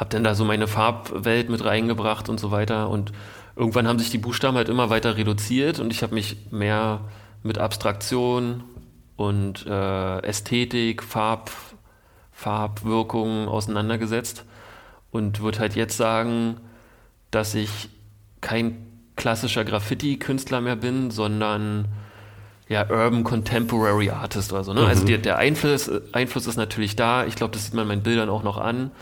habe dann da so meine Farbwelt mit reingebracht und so weiter. Und irgendwann haben sich die Buchstaben halt immer weiter reduziert und ich habe mich mehr mit Abstraktion und äh, Ästhetik, Farb, Farbwirkungen auseinandergesetzt und würde halt jetzt sagen, dass ich kein klassischer Graffiti-Künstler mehr bin, sondern ja, Urban Contemporary Artist oder so. Ne? Also mhm. Also der, der Einfluss, Einfluss ist natürlich da. Ich glaube, das sieht man meinen Bildern auch noch an.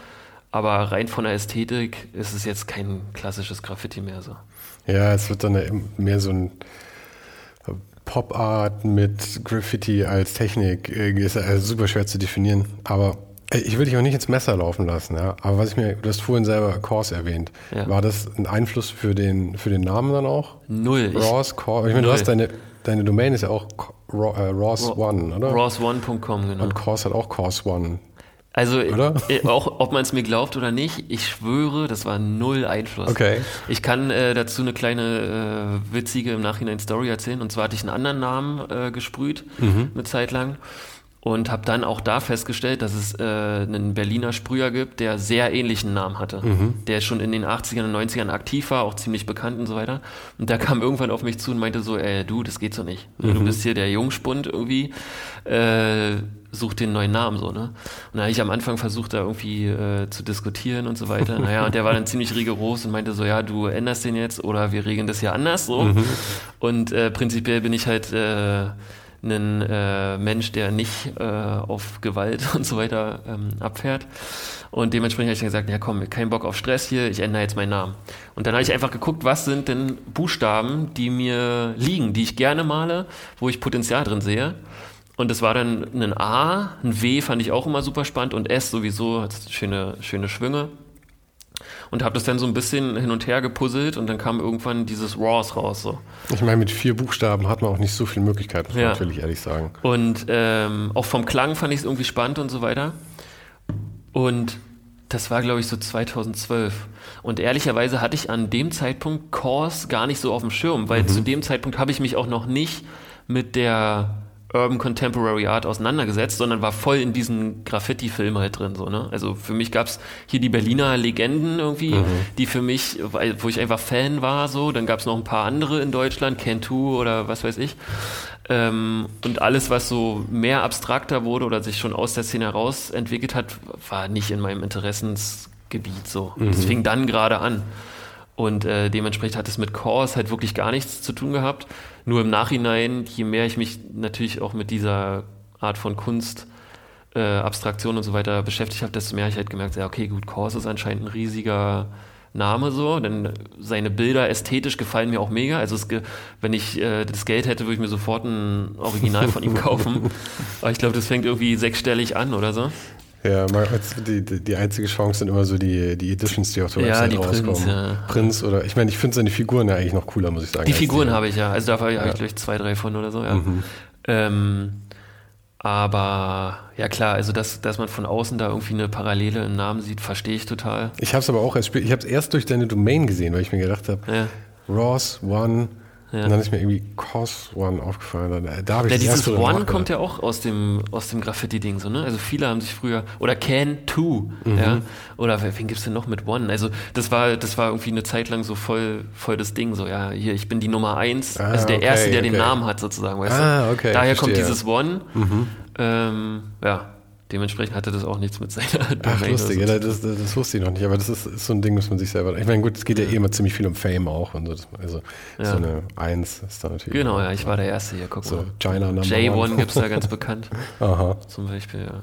Aber rein von der Ästhetik ist es jetzt kein klassisches Graffiti mehr so. Ja, es wird dann mehr so ein Pop-Art mit Graffiti als Technik. Ist also super schwer zu definieren. Aber ich will dich auch nicht ins Messer laufen lassen, ja. Aber was ich mir, du hast vorhin selber Course erwähnt. Ja. War das ein Einfluss für den, für den Namen dann auch? Null. Ross, Course. Ich meine, du hast deine, deine Domain ist ja auch äh, Ross One, oder? Ross1.com, genau. Und Course hat auch Course One. Also äh, auch, ob man es mir glaubt oder nicht, ich schwöre, das war null Einfluss. Okay. Ich kann äh, dazu eine kleine äh, witzige im Nachhinein Story erzählen. Und zwar hatte ich einen anderen Namen äh, gesprüht, mhm. eine Zeit lang. und habe dann auch da festgestellt, dass es äh, einen Berliner Sprüher gibt, der sehr ähnlichen Namen hatte, mhm. der schon in den 80ern und 90ern aktiv war, auch ziemlich bekannt und so weiter. Und der kam irgendwann auf mich zu und meinte so, ey, du, das geht so nicht. Mhm. Du bist hier der Jungspund irgendwie, äh, such den neuen Namen so, ne? Und da habe ich am Anfang versucht, da irgendwie äh, zu diskutieren und so weiter. Naja, und der war dann ziemlich rigoros und meinte so, ja, du änderst den jetzt oder wir regeln das ja anders so. Mhm. Und äh, prinzipiell bin ich halt äh, ein äh, Mensch, der nicht äh, auf Gewalt und so weiter ähm, abfährt. Und dementsprechend habe ich dann gesagt, ja komm, kein Bock auf Stress hier, ich ändere jetzt meinen Namen. Und dann habe ich einfach geguckt, was sind denn Buchstaben, die mir liegen, die ich gerne male, wo ich Potenzial drin sehe. Und es war dann ein A, ein W fand ich auch immer super spannend und S sowieso, hat schöne, schöne Schwünge und habe das dann so ein bisschen hin und her gepuzzelt und dann kam irgendwann dieses Raws raus. So. Ich meine, mit vier Buchstaben hat man auch nicht so viele Möglichkeiten, muss ja. natürlich ehrlich sagen. Und ähm, auch vom Klang fand ich es irgendwie spannend und so weiter. Und das war, glaube ich, so 2012. Und ehrlicherweise hatte ich an dem Zeitpunkt Kors gar nicht so auf dem Schirm, weil mhm. zu dem Zeitpunkt habe ich mich auch noch nicht mit der Urban Contemporary Art auseinandergesetzt, sondern war voll in diesen Graffiti-Film halt drin. So, ne? Also für mich gab's hier die Berliner Legenden irgendwie, mhm. die für mich, wo ich einfach Fan war, so. Dann gab's noch ein paar andere in Deutschland, Cantu oder was weiß ich. Ähm, und alles, was so mehr abstrakter wurde oder sich schon aus der Szene heraus entwickelt hat, war nicht in meinem Interessensgebiet so. Mhm. Das fing dann gerade an. Und äh, dementsprechend hat es mit Chorus halt wirklich gar nichts zu tun gehabt. Nur im Nachhinein, je mehr ich mich natürlich auch mit dieser Art von Kunst, äh, Abstraktion und so weiter beschäftigt habe, desto mehr habe ich halt gemerkt, ja, okay, gut, Chorus ist anscheinend ein riesiger Name so, denn seine Bilder ästhetisch gefallen mir auch mega. Also es, wenn ich äh, das Geld hätte, würde ich mir sofort ein Original von ihm kaufen. Aber ich glaube, das fängt irgendwie sechsstellig an oder so. Ja, die, die einzige Chance sind immer so die, die Editions, die auf der Website ja, rauskommen. Prinz, ja. Prinz oder, ich meine, ich finde seine Figuren ja eigentlich noch cooler, muss ich sagen. Die Figuren habe ich ja, also da habe ich, ja. gleich zwei, drei von oder so, ja. Mhm. Ähm, aber ja klar, also dass, dass man von außen da irgendwie eine Parallele im Namen sieht, verstehe ich total. Ich habe es aber auch erst, ich habe es erst durch deine Domain gesehen, weil ich mir gedacht habe, ja. Ross One ja. Und dann ist mir irgendwie Cos One aufgefallen. Da, da habe ich ja, dieses One kommt ja auch aus dem, aus dem Graffiti-Ding, so, ne? Also viele haben sich früher, oder Can Two, mhm. ja? Oder wen gibt es denn noch mit One? Also das war, das war irgendwie eine Zeit lang so voll, voll das Ding, so, ja, hier, ich bin die Nummer eins, ah, also der okay, Erste, der okay. den Namen hat, sozusagen, weißt ah, du? Okay, Daher verstehe. kommt dieses One. Mhm. Ähm, ja, Dementsprechend hatte das auch nichts mit seiner Ach, lustig, so ja, das, das, wusste ich noch nicht, aber das ist, ist, so ein Ding, das man sich selber. Ich meine, gut, es geht ja, ja eh immer ziemlich viel um Fame auch und so. Also ja. so eine Eins ist da natürlich. Genau, ja, ich war der Erste hier, guck so, mal. China Number J1 gibt es da ganz bekannt. Aha. Zum Beispiel, ja.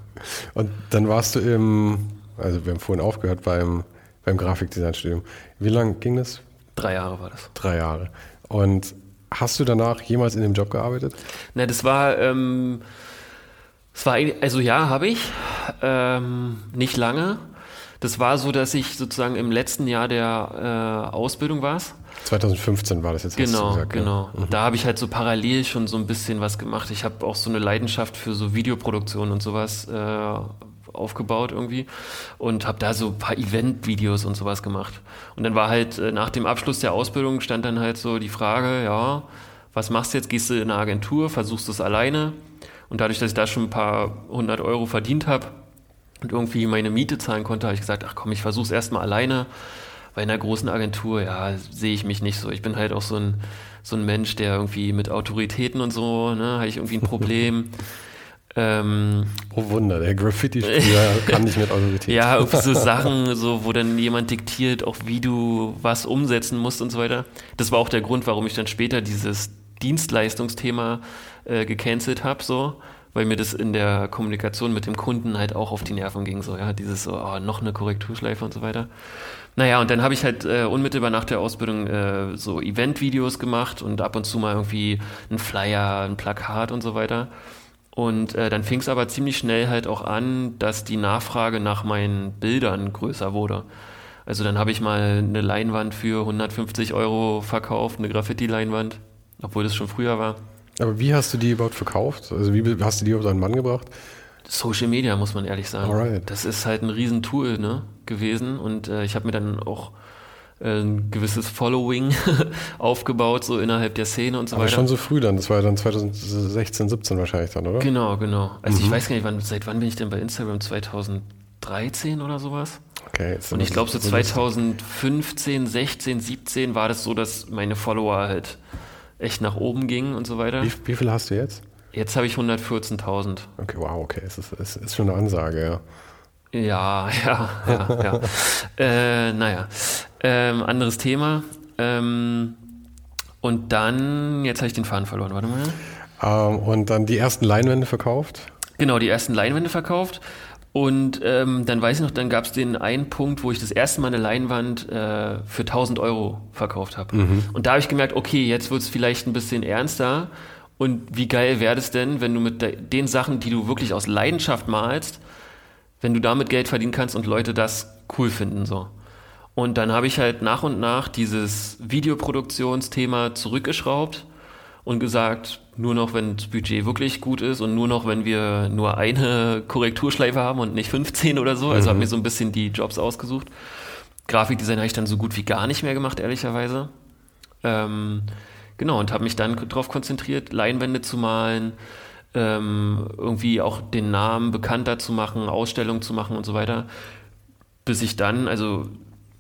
Und dann warst du im, also wir haben vorhin aufgehört beim, beim Grafikdesignstudium. Wie lange ging das? Drei Jahre war das. Drei Jahre. Und hast du danach jemals in dem Job gearbeitet? Na, das war. Ähm, es war, also ja, habe ich. Ähm, nicht lange. Das war so, dass ich sozusagen im letzten Jahr der äh, Ausbildung war. 2015 war das jetzt. Genau, gesagt, genau. Ja. Mhm. Da habe ich halt so parallel schon so ein bisschen was gemacht. Ich habe auch so eine Leidenschaft für so Videoproduktion und sowas äh, aufgebaut irgendwie und habe da so ein paar Event-Videos und sowas gemacht. Und dann war halt äh, nach dem Abschluss der Ausbildung stand dann halt so die Frage, ja, was machst du jetzt? Gehst du in eine Agentur, versuchst du es alleine? Und dadurch, dass ich da schon ein paar hundert Euro verdient habe und irgendwie meine Miete zahlen konnte, habe ich gesagt, ach komm, ich versuche es erstmal alleine. Bei einer großen Agentur, ja, sehe ich mich nicht so. Ich bin halt auch so ein, so ein Mensch, der irgendwie mit Autoritäten und so, ne, habe ich irgendwie ein Problem. Ähm, oh Wunder, der Graffiti-Spieler kann nicht mit Autoritäten. Ja, irgendwie so Sachen, so, wo dann jemand diktiert, auch wie du was umsetzen musst und so weiter. Das war auch der Grund, warum ich dann später dieses Dienstleistungsthema äh, gecancelt habe, so, weil mir das in der Kommunikation mit dem Kunden halt auch auf die Nerven ging, so, ja, dieses so, oh, noch eine Korrekturschleife und so weiter. Naja, und dann habe ich halt äh, unmittelbar nach der Ausbildung äh, so Event-Videos gemacht und ab und zu mal irgendwie ein Flyer, ein Plakat und so weiter. Und äh, dann fing es aber ziemlich schnell halt auch an, dass die Nachfrage nach meinen Bildern größer wurde. Also dann habe ich mal eine Leinwand für 150 Euro verkauft, eine Graffiti-Leinwand, obwohl das schon früher war. Aber wie hast du die überhaupt verkauft? Also wie hast du die überhaupt an den Mann gebracht? Social Media, muss man ehrlich sagen. Alright. Das ist halt ein Riesentool ne, gewesen und äh, ich habe mir dann auch ein gewisses Following aufgebaut, so innerhalb der Szene und so Aber weiter. schon so früh dann, das war ja dann 2016, 17 wahrscheinlich dann, oder? Genau, genau. Also Mhm. ich weiß gar nicht, wann, seit wann bin ich denn bei Instagram? 2013 oder sowas? Okay, jetzt Und ich glaube so das- 2015, 16, 17 war das so, dass meine Follower halt echt nach oben gingen und so weiter. Wie, wie viel hast du jetzt? Jetzt habe ich 114.000. Okay, wow, okay, es ist, es ist schon eine Ansage, ja. Ja, ja, ja, ja. äh, naja, ähm, anderes Thema. Ähm, und dann, jetzt habe ich den Faden verloren, warte mal. Ähm, und dann die ersten Leinwände verkauft. Genau, die ersten Leinwände verkauft. Und ähm, dann weiß ich noch, dann gab es den einen Punkt, wo ich das erste Mal eine Leinwand äh, für 1000 Euro verkauft habe. Und da habe ich gemerkt, okay, jetzt wird es vielleicht ein bisschen ernster. Und wie geil wäre das denn, wenn du mit de den Sachen, die du wirklich aus Leidenschaft malst, wenn du damit Geld verdienen kannst und Leute das cool finden so. Und dann habe ich halt nach und nach dieses Videoproduktionsthema zurückgeschraubt und gesagt, nur noch, wenn das Budget wirklich gut ist und nur noch, wenn wir nur eine Korrekturschleife haben und nicht 15 oder so. Also habe mir so ein bisschen die Jobs ausgesucht. Grafikdesign habe ich dann so gut wie gar nicht mehr gemacht, ehrlicherweise. Ähm, genau, und habe mich dann darauf konzentriert, Leinwände zu malen, ähm, irgendwie auch den Namen bekannter zu machen, Ausstellungen zu machen und so weiter. Bis ich dann, also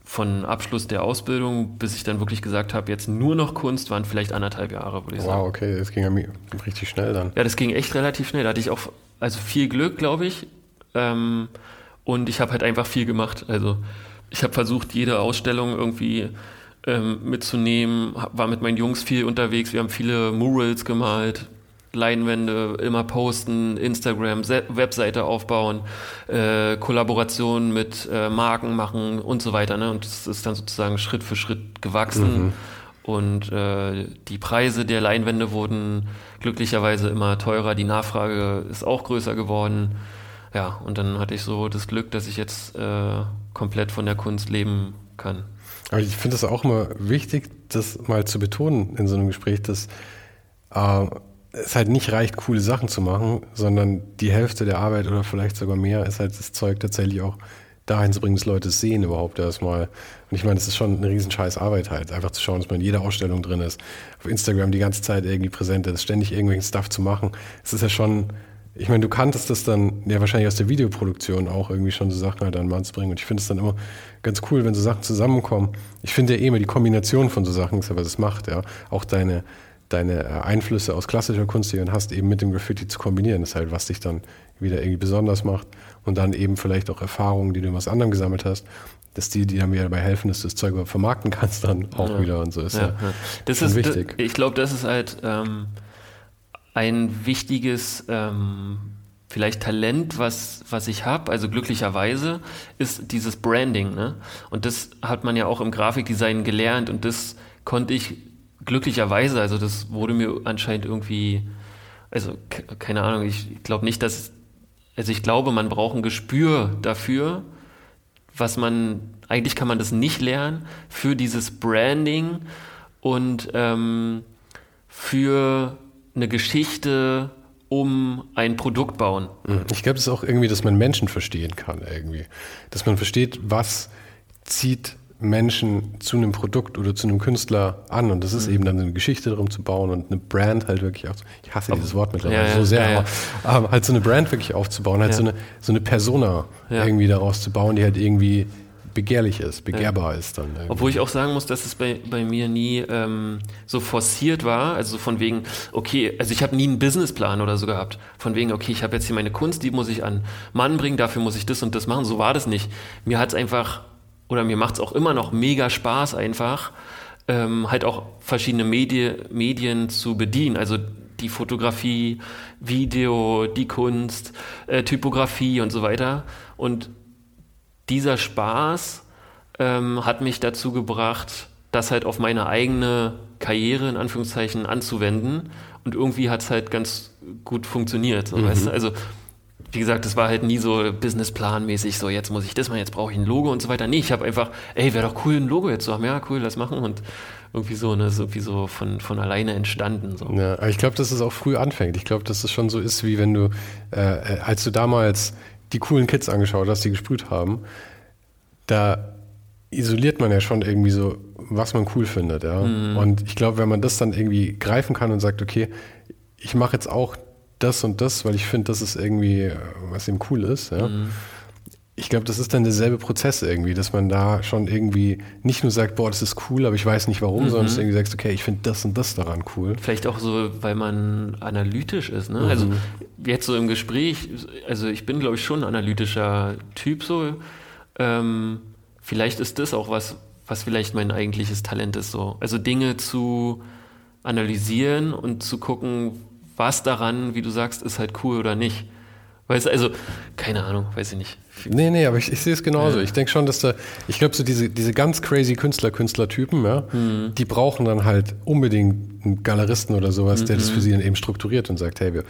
von Abschluss der Ausbildung, bis ich dann wirklich gesagt habe, jetzt nur noch Kunst, waren vielleicht anderthalb Jahre, würde ich sagen. Wow, okay, das ging ja richtig schnell dann. Ja, das ging echt relativ schnell. Da hatte ich auch also viel Glück, glaube ich. Ähm, und ich habe halt einfach viel gemacht. Also ich habe versucht, jede Ausstellung irgendwie ähm, mitzunehmen, war mit meinen Jungs viel unterwegs. Wir haben viele Murals gemalt, Leinwände immer posten, Instagram, Se Webseite aufbauen, äh, Kollaborationen mit äh, Marken machen und so weiter. Ne? Und das ist dann sozusagen Schritt für Schritt gewachsen. Und äh, die Preise der Leinwände wurden glücklicherweise immer teurer, die Nachfrage ist auch größer geworden. Ja, und dann hatte ich so das Glück, dass ich jetzt äh, komplett von der Kunst leben kann. Aber ich finde es auch immer wichtig, das mal zu betonen in so einem Gespräch, dass äh, es halt nicht reicht, coole Sachen zu machen, sondern die Hälfte der Arbeit oder vielleicht sogar mehr ist halt das Zeug tatsächlich auch dahin zu bringen, dass Leute es sehen überhaupt erstmal. Und ich meine, es ist schon eine riesen scheiß Arbeit halt, einfach zu schauen, dass man in jeder Ausstellung drin ist, auf Instagram die ganze Zeit irgendwie präsent ist, ständig irgendwelchen Stuff zu machen. Es ist ja schon, ich meine, du kanntest das dann ja wahrscheinlich aus der Videoproduktion auch irgendwie schon so Sachen halt an den Mann zu bringen. Und ich finde es dann immer ganz cool, wenn so Sachen zusammenkommen. Ich finde ja eh immer die Kombination von so Sachen ist ja, was es macht, ja. Auch deine, deine äh, Einflüsse aus klassischer Kunst, die du dann hast, eben mit dem Graffiti zu kombinieren, ist halt, was dich dann wieder irgendwie besonders macht. Und dann eben vielleicht auch Erfahrungen, die du in was anderem gesammelt hast, dass die, die dann wieder dabei helfen, dass du das Zeug überhaupt vermarkten kannst, dann auch Ja. wieder und so ist ja. Ja. Das ist wichtig. Ich glaube, das ist halt ähm, ein wichtiges ähm, vielleicht Talent, was, was ich habe, also glücklicherweise, ist dieses Branding. Ne? Und das hat man ja auch im Grafikdesign gelernt und das konnte ich glücklicherweise, also das wurde mir anscheinend irgendwie, also ke- keine Ahnung, ich glaube nicht, dass, also ich glaube, man braucht ein Gespür dafür, was man, eigentlich kann man das nicht lernen, für dieses Branding und ähm, für eine Geschichte um ein Produkt bauen. Ich glaube, es ist auch irgendwie, dass man Menschen verstehen kann irgendwie. Dass man versteht, was zieht Menschen zu einem Produkt oder zu einem Künstler an. Und das ist eben dann eine Geschichte darum zu bauen und eine Brand halt wirklich auch, ich hasse dieses Wort mittlerweile Ja, ja, so sehr, ja, ja. aber, aber halt so eine Brand wirklich aufzubauen, halt Ja. so, eine, so eine Persona Ja. irgendwie daraus zu bauen, die halt irgendwie begehrlich ist, begehrbar ist dann. Irgendwie. Obwohl ich auch sagen muss, dass es bei, bei mir nie ähm, so forciert war. Also von wegen, okay, also ich habe nie einen Businessplan oder so gehabt. Von wegen, okay, ich habe jetzt hier meine Kunst, die muss ich an Mann bringen, dafür muss ich das und das machen. So war das nicht. Mir hat es einfach, oder mir macht es auch immer noch mega Spaß einfach, ähm, halt auch verschiedene Medi Medien zu bedienen. Also die Fotografie, Video, die Kunst, äh, Typografie und so weiter. Und dieser Spaß ähm, hat mich dazu gebracht, das halt auf meine eigene Karriere in Anführungszeichen anzuwenden. Und irgendwie hat es halt ganz gut funktioniert. So, weißt du? Also, wie gesagt, das war halt nie so businessplanmäßig, so jetzt muss ich das machen, jetzt brauche ich ein Logo und so weiter. Nee, ich habe einfach, ey, wäre doch cool, ein Logo jetzt zu haben. Ja, cool, das machen. Und irgendwie so, ne, ist irgendwie so von, von alleine entstanden. So. Ja, aber ich glaube, dass es auch früh anfängt. Ich glaube, dass es schon so ist, wie wenn du, äh, äh, als du damals die coolen Kids angeschaut hast, die gesprüht haben, da isoliert man ja schon irgendwie so, was man cool findet, ja. Mhm. Und ich glaube, wenn man das dann irgendwie greifen kann und sagt, okay, ich mache jetzt auch das und das, weil ich finde, das ist irgendwie, was ihm cool ist, ja. Mhm ich glaube, das ist dann derselbe Prozess irgendwie, dass man da schon irgendwie nicht nur sagt, boah, das ist cool, aber ich weiß nicht warum, mhm. sondern irgendwie sagst, okay, ich finde das und das daran cool. Vielleicht auch so, weil man analytisch ist, ne? Also mhm. Also jetzt so im Gespräch, also ich bin, glaube ich, schon ein analytischer Typ so. Ähm, vielleicht ist das auch was, was vielleicht mein eigentliches Talent ist so. Also Dinge zu analysieren und zu gucken, was daran, wie du sagst, ist halt cool oder nicht. Weißt du, also, keine Ahnung, weiß ich nicht. Nee, nee, aber ich, ich sehe es genauso. Ja. Ich denke schon, dass da, ich glaube, so diese, diese ganz crazy Künstler, Künstlertypen, ja, mhm. die brauchen dann halt unbedingt einen Galeristen oder sowas, mhm. der das für sie dann eben strukturiert und sagt, hey, wir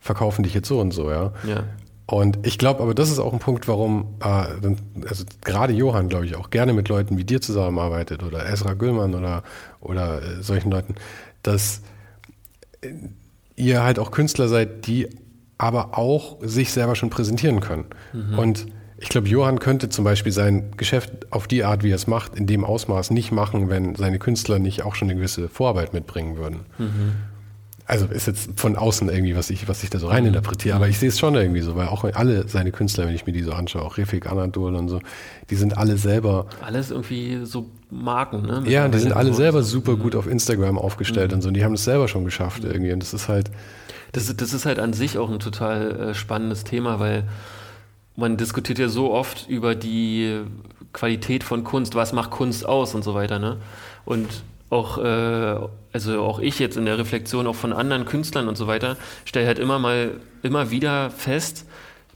verkaufen dich jetzt so und so, ja. ja. Und ich glaube, aber das ist auch ein Punkt, warum, äh, also gerade Johann, glaube ich, auch gerne mit Leuten wie dir zusammenarbeitet oder Ezra Güllmann oder, oder äh, solchen Leuten, dass ihr halt auch Künstler seid, die aber auch sich selber schon präsentieren können. Mhm. Und ich glaube, Johann könnte zum Beispiel sein Geschäft auf die Art, wie er es macht, in dem Ausmaß nicht machen, wenn seine Künstler nicht auch schon eine gewisse Vorarbeit mitbringen würden. Mhm. Also ist jetzt von außen irgendwie, was ich, was ich da so reininterpretiere, mhm. aber ich sehe es schon irgendwie so, weil auch alle seine Künstler, wenn ich mir die so anschaue, auch Refik Anadol und so, die sind alle selber. Alles irgendwie so Marken, ne? Ja, die sind alle selber super gut auf Instagram aufgestellt mhm. und so, und die haben es selber schon geschafft irgendwie. Und das ist halt, das, das ist halt an sich auch ein total äh, spannendes Thema, weil man diskutiert ja so oft über die Qualität von Kunst, was macht Kunst aus und so weiter. Ne? Und auch, äh, also auch ich jetzt in der Reflexion auch von anderen Künstlern und so weiter, stelle halt immer mal, immer wieder fest,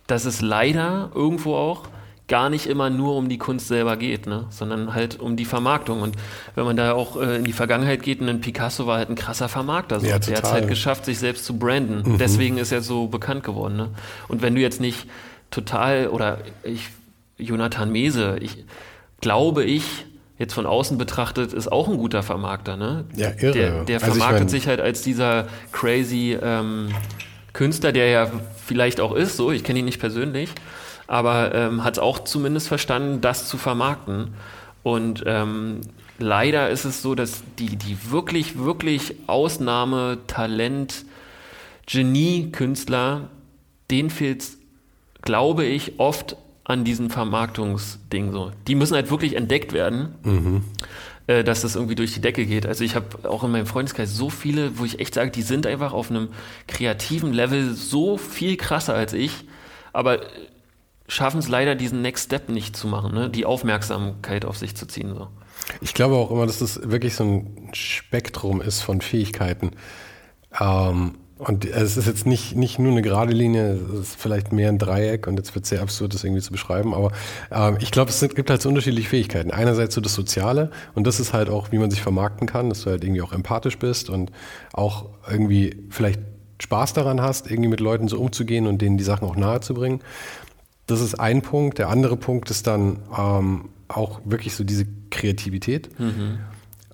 dass es leider irgendwo auch gar nicht immer nur um die Kunst selber geht, ne? sondern halt um die Vermarktung. Und wenn man da auch äh, in die Vergangenheit geht, ein Picasso war halt ein krasser Vermarkter. So. Ja, der hat es halt geschafft, sich selbst zu branden. Mhm. Deswegen ist er so bekannt geworden. Ne? Und wenn du jetzt nicht total, oder ich, Jonathan Mese, ich glaube ich, jetzt von außen betrachtet, ist auch ein guter Vermarkter. Ne? Ja, irre. Der, der also vermarktet mein, sich halt als dieser crazy ähm, Künstler, der ja vielleicht auch ist, so, ich kenne ihn nicht persönlich, aber ähm, hat es auch zumindest verstanden, das zu vermarkten. Und ähm, leider ist es so, dass die, die wirklich, wirklich Ausnahme, Talent, Genie-Künstler, denen fehlt glaube ich, oft an diesem Vermarktungsding so. Die müssen halt wirklich entdeckt werden. Mhm äh, dass das irgendwie durch die Decke geht. Also ich habe auch in meinem Freundeskreis so viele, wo ich echt sage, die sind einfach auf einem kreativen Level so viel krasser als ich, aber schaffen es leider, diesen Next Step nicht zu machen, ne? die Aufmerksamkeit auf sich zu ziehen. So. Ich glaube auch immer, dass das wirklich so ein Spektrum ist von Fähigkeiten. Ähm, und es ist jetzt nicht, nicht nur eine gerade Linie, es ist vielleicht mehr ein Dreieck und jetzt wird es sehr absurd, das irgendwie zu beschreiben. Aber äh, ich glaube, es gibt halt so unterschiedliche Fähigkeiten. Einerseits so das Soziale und das ist halt auch, wie man sich vermarkten kann, dass du halt irgendwie auch empathisch bist und auch irgendwie vielleicht Spaß daran hast, irgendwie mit Leuten so umzugehen und denen die Sachen auch nahe zu bringen. Das ist ein Punkt. Der andere Punkt ist dann ähm, auch wirklich so diese Kreativität. Mhm.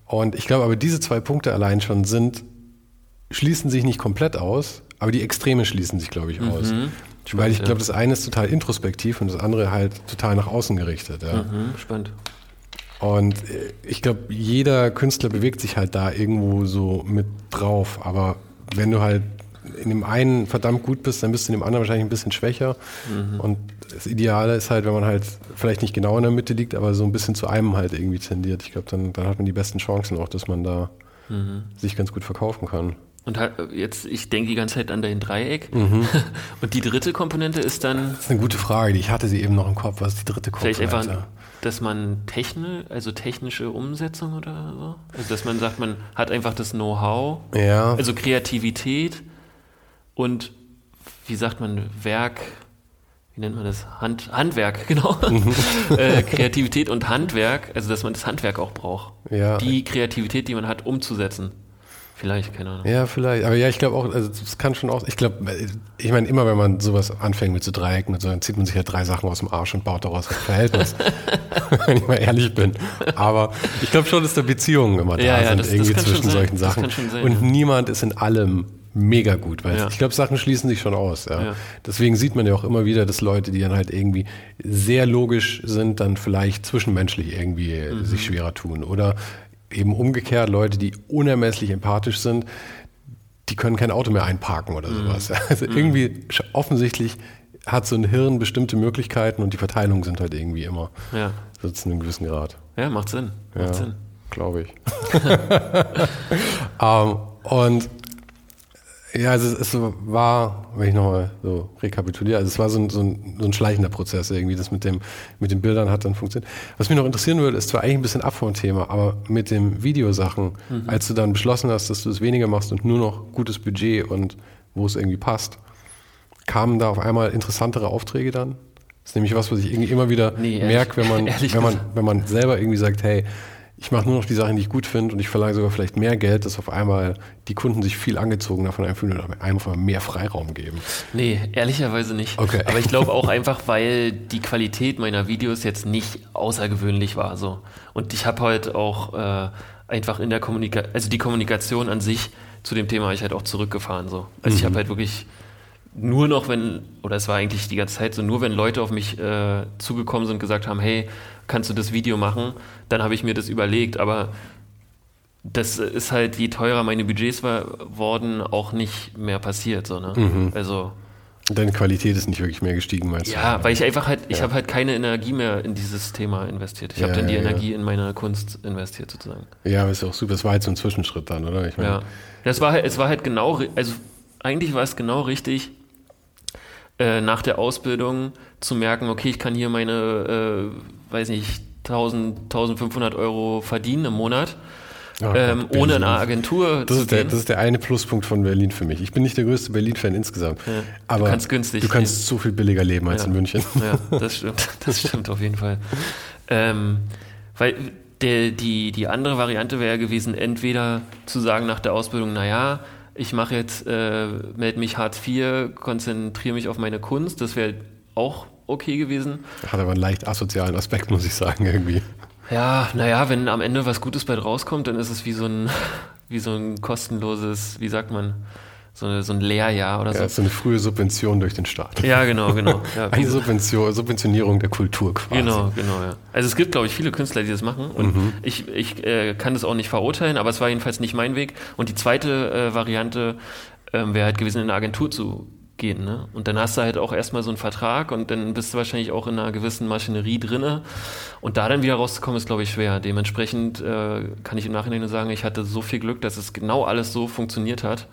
Und ich glaube aber, diese zwei Punkte allein schon sind, schließen sich nicht komplett aus, aber die Extreme schließen sich, glaube ich, aus. Mhm. Spannend, Weil ich glaube, das eine ist total introspektiv und das andere halt total nach außen gerichtet. Ja. Mhm, spannend. Und äh, ich glaube, jeder Künstler bewegt sich halt da irgendwo so mit drauf. Aber wenn du halt in dem einen verdammt gut bist, dann bist du in dem anderen wahrscheinlich ein bisschen schwächer. Mhm. Und das Ideale ist halt, wenn man halt vielleicht nicht genau in der Mitte liegt, aber so ein bisschen zu einem halt irgendwie tendiert. Ich glaube, dann, dann hat man die besten Chancen auch, dass man da mhm. sich ganz gut verkaufen kann. Und jetzt, ich denke die ganze Zeit an dein Dreieck. Mhm. Und die dritte Komponente ist dann. Das ist eine gute Frage, ich hatte sie eben noch im Kopf. Was ist die dritte Komponente? Vielleicht einfach, dass man technisch, also technische Umsetzung oder so. Also dass man sagt, man hat einfach das Know-how. Ja. Also Kreativität und wie sagt man, Werk, wie nennt man das? Hand, Handwerk, genau. Mhm. äh, Kreativität und Handwerk, also dass man das Handwerk auch braucht. Ja. Die Kreativität, die man hat, umzusetzen. Vielleicht, keine Ahnung. Ja, vielleicht. Aber ja, ich glaube auch, also das kann schon auch, ich glaube, ich meine, immer wenn man sowas anfängt mit so Dreiecken und so, dann zieht man sich halt drei Sachen aus dem Arsch und baut daraus ein Verhältnis. wenn ich mal ehrlich bin. Aber ich glaube schon, dass da Beziehungen immer da ja, ja, sind, das, irgendwie das zwischen solchen Sachen. und ja. niemand ist in allem mega gut, weil Ja. ich glaube, Sachen schließen sich schon aus. Ja. Ja. Deswegen sieht man ja auch immer wieder, dass Leute, die dann halt irgendwie sehr logisch sind, dann vielleicht zwischenmenschlich irgendwie Mhm. sich schwerer tun. Oder eben umgekehrt Leute, die unermesslich empathisch sind, die können kein Auto mehr einparken oder Mhm. sowas. Also irgendwie sch- offensichtlich hat so ein Hirn bestimmte Möglichkeiten und die Verteilungen sind halt irgendwie immer Ja, so zu einem gewissen Grad. ja macht Sinn. Macht Sinn. glaube ich. ähm, und ja, also es, war, wenn ich nochmal so rekapituliere, also es war so ein, so, ein, so ein schleichender Prozess irgendwie, das mit, dem, mit den Bildern hat dann funktioniert. Was mich noch interessieren würde, ist zwar eigentlich ein bisschen ab vom Thema, aber mit den Videosachen, als du dann beschlossen hast, dass du es weniger machst und nur noch gutes Budget und wo es irgendwie passt, kamen da auf einmal interessantere Aufträge dann? Das ist nämlich was, was ich irgendwie immer wieder Nee, merke, wenn man, wenn, man, wenn man selber irgendwie sagt, hey, ich mache nur noch die Sachen, die ich gut finde und ich verlange sogar vielleicht mehr Geld, dass auf einmal die Kunden sich viel angezogen davon einfühlen und einfach mehr Freiraum geben. Nee, ehrlicherweise nicht. Okay. Aber ich glaube auch einfach, weil die Qualität meiner Videos jetzt nicht außergewöhnlich war. So. Und ich habe halt auch äh, einfach in der Kommunikation, also die Kommunikation an sich zu dem Thema habe ich halt auch zurückgefahren. So. Also ich habe halt wirklich nur noch, wenn, oder es war eigentlich die ganze Zeit so, nur wenn Leute auf mich äh, zugekommen sind und gesagt haben, hey, kannst du das Video machen, dann habe ich mir das überlegt. Aber das ist halt, je teurer meine Budgets war, worden, auch nicht mehr passiert. So, ne? Also Deine Qualität ist nicht wirklich mehr gestiegen, meinst du? ja, weil ich einfach halt, ich habe halt keine Energie mehr in dieses Thema investiert. Ich Ja, habe dann die ja, ja. Energie in meine Kunst investiert sozusagen. Ja, ist auch super. Das war jetzt so ein Zwischenschritt dann, oder? Ich meine, Ja. Das war halt, es war halt genau, also eigentlich war es genau richtig, äh, nach der Ausbildung zu merken, okay, ich kann hier meine, äh, weiß nicht, 1000, 1500 Euro verdienen im Monat, Ah, ähm, Berlin. ohne eine Agentur Das zu ist, der, das ist der eine Pluspunkt von Berlin für mich. Ich bin nicht der größte Berlin-Fan insgesamt. Aber kannst günstig Du kannst so viel billiger leben als Ja. in München. Ja, das stimmt. Das stimmt auf jeden Fall. Ähm, weil der, die, die andere Variante wäre gewesen, entweder zu sagen nach der Ausbildung, naja, ich mache jetzt, äh, melde mich Hartz IV, konzentriere mich auf meine Kunst, das wäre auch okay gewesen. Hat aber einen leicht asozialen Aspekt, muss ich sagen, irgendwie. Ja, naja, wenn am Ende was Gutes bei rauskommt, dann ist es wie so ein, wie so ein kostenloses, wie sagt man, so, eine, so ein Lehrjahr oder Ja, so. ist so eine frühe Subvention durch den Staat. Ja, genau, genau. Ja, Eine Subvention, Subventionierung der Kultur quasi. Genau, genau, ja. Also es gibt, glaube ich, viele Künstler, die das machen und Mhm. ich, ich äh, kann das auch nicht verurteilen, aber es war jedenfalls nicht mein Weg. Und die zweite äh, Variante ähm, wäre halt gewesen, in eine Agentur zu gehen. Ne? Und dann hast du halt auch erstmal so einen Vertrag und dann bist du wahrscheinlich auch in einer gewissen Maschinerie drinne. Und da dann wieder rauszukommen, ist, glaube ich, schwer. Dementsprechend äh, kann ich im Nachhinein nur sagen, ich hatte so viel Glück, dass es genau alles so funktioniert hat.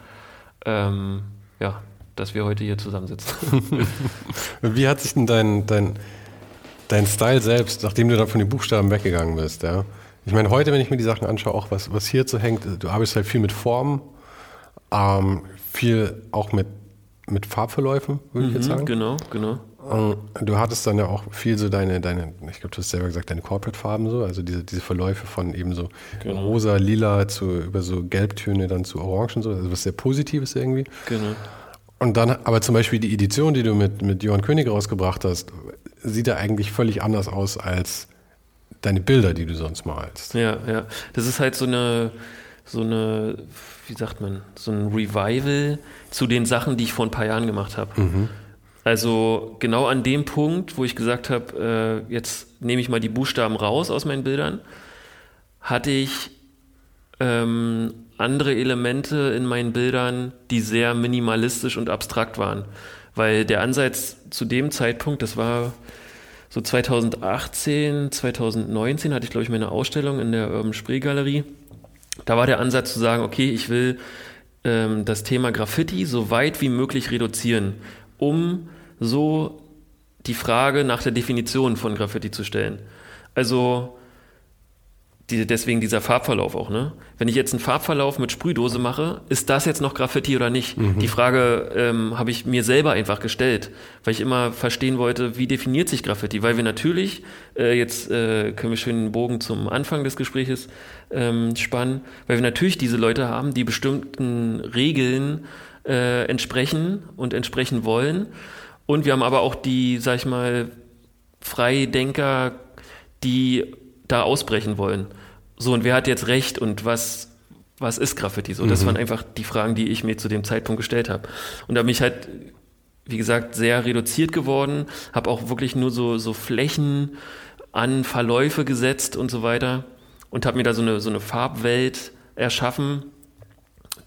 Ähm, ja, dass wir heute hier zusammensitzen. Wie hat sich denn dein, dein, dein Style selbst, nachdem du dann von den Buchstaben weggegangen bist, ja? Ich meine, heute, wenn ich mir die Sachen anschaue, auch was, was hier so hängt, du arbeitest halt viel mit Formen, ähm, viel auch mit, mit Farbverläufen, würde ich jetzt sagen. genau, genau. Ähm, Du hattest dann ja auch viel so deine, deine ich glaube, du hast selber gesagt, deine Corporate-Farben so, also diese, diese Verläufe von eben so Genau. rosa, lila zu, über so Gelbtöne dann zu Orangen so, also was sehr Positives irgendwie. Genau. Und dann, aber zum Beispiel die Edition, die du mit, mit Johann König rausgebracht hast, sieht ja eigentlich völlig anders aus als deine Bilder, die du sonst malst. Ja, ja. Das ist halt so eine, so eine, wie sagt man, so ein Revival zu den Sachen, die ich vor ein paar Jahren gemacht habe. Also genau an dem Punkt, wo ich gesagt habe, äh, jetzt nehme ich mal die Buchstaben raus aus meinen Bildern, hatte ich ähm, andere Elemente in meinen Bildern, die sehr minimalistisch und abstrakt waren. Weil der Ansatz zu dem Zeitpunkt, das war so 2018, 2019 hatte ich, glaube ich, meine Ausstellung in der Urban Spree Galerie. Da war der Ansatz zu sagen, okay, ich will ähm, das Thema Graffiti so weit wie möglich reduzieren, um so die Frage nach der Definition von Graffiti zu stellen. Also die, deswegen dieser Farbverlauf auch, ne? Wenn ich jetzt einen Farbverlauf mit Sprühdose mache, ist das jetzt noch Graffiti oder nicht? Die Frage ähm, habe ich mir selber einfach gestellt, weil ich immer verstehen wollte, wie definiert sich Graffiti? Weil wir natürlich, äh, jetzt äh, können wir schön einen Bogen zum Anfang des Gespräches ähm, spannen, weil wir natürlich diese Leute haben, die bestimmten Regeln äh, entsprechen und entsprechen wollen. Und wir haben aber auch die, sag ich mal, Freidenker, die da ausbrechen wollen. So, und wer hat jetzt recht und was, was ist Graffiti so? Das mhm. waren einfach die Fragen, die ich mir zu dem Zeitpunkt gestellt habe. Und da bin ich halt, wie gesagt, sehr reduziert geworden, habe auch wirklich nur so, so Flächen an Verläufe gesetzt und so weiter und habe mir da so eine, so eine Farbwelt erschaffen,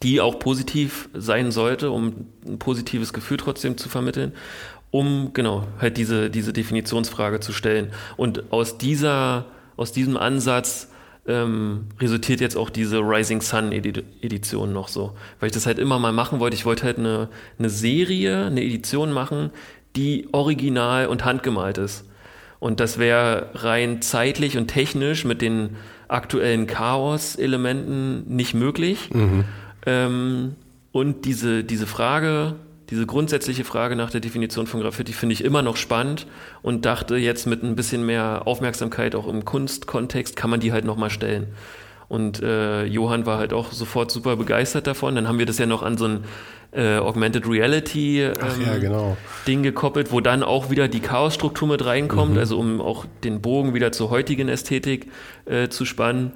die auch positiv sein sollte, um ein positives Gefühl trotzdem zu vermitteln, um genau halt diese, diese Definitionsfrage zu stellen. Und aus dieser, aus diesem Ansatz ähm, resultiert jetzt auch diese Rising Sun Edition noch so, weil ich das halt immer mal machen wollte. Ich wollte halt eine, eine Serie, eine Edition machen, die original und handgemalt ist. Und das wäre rein zeitlich und technisch mit den aktuellen Chaos-Elementen nicht möglich. Mhm. Ähm, und diese, diese Frage, diese grundsätzliche Frage nach der Definition von Graffiti finde ich immer noch spannend und dachte jetzt mit ein bisschen mehr Aufmerksamkeit auch im Kunstkontext kann man die halt nochmal stellen. Und äh, Johann war halt auch sofort super begeistert davon. Dann haben wir das ja noch an so ein äh, Augmented Reality ähm, ja, genau. Ding gekoppelt, wo dann auch wieder die Chaosstruktur mit reinkommt, mhm. also um auch den Bogen wieder zur heutigen Ästhetik äh, zu spannen.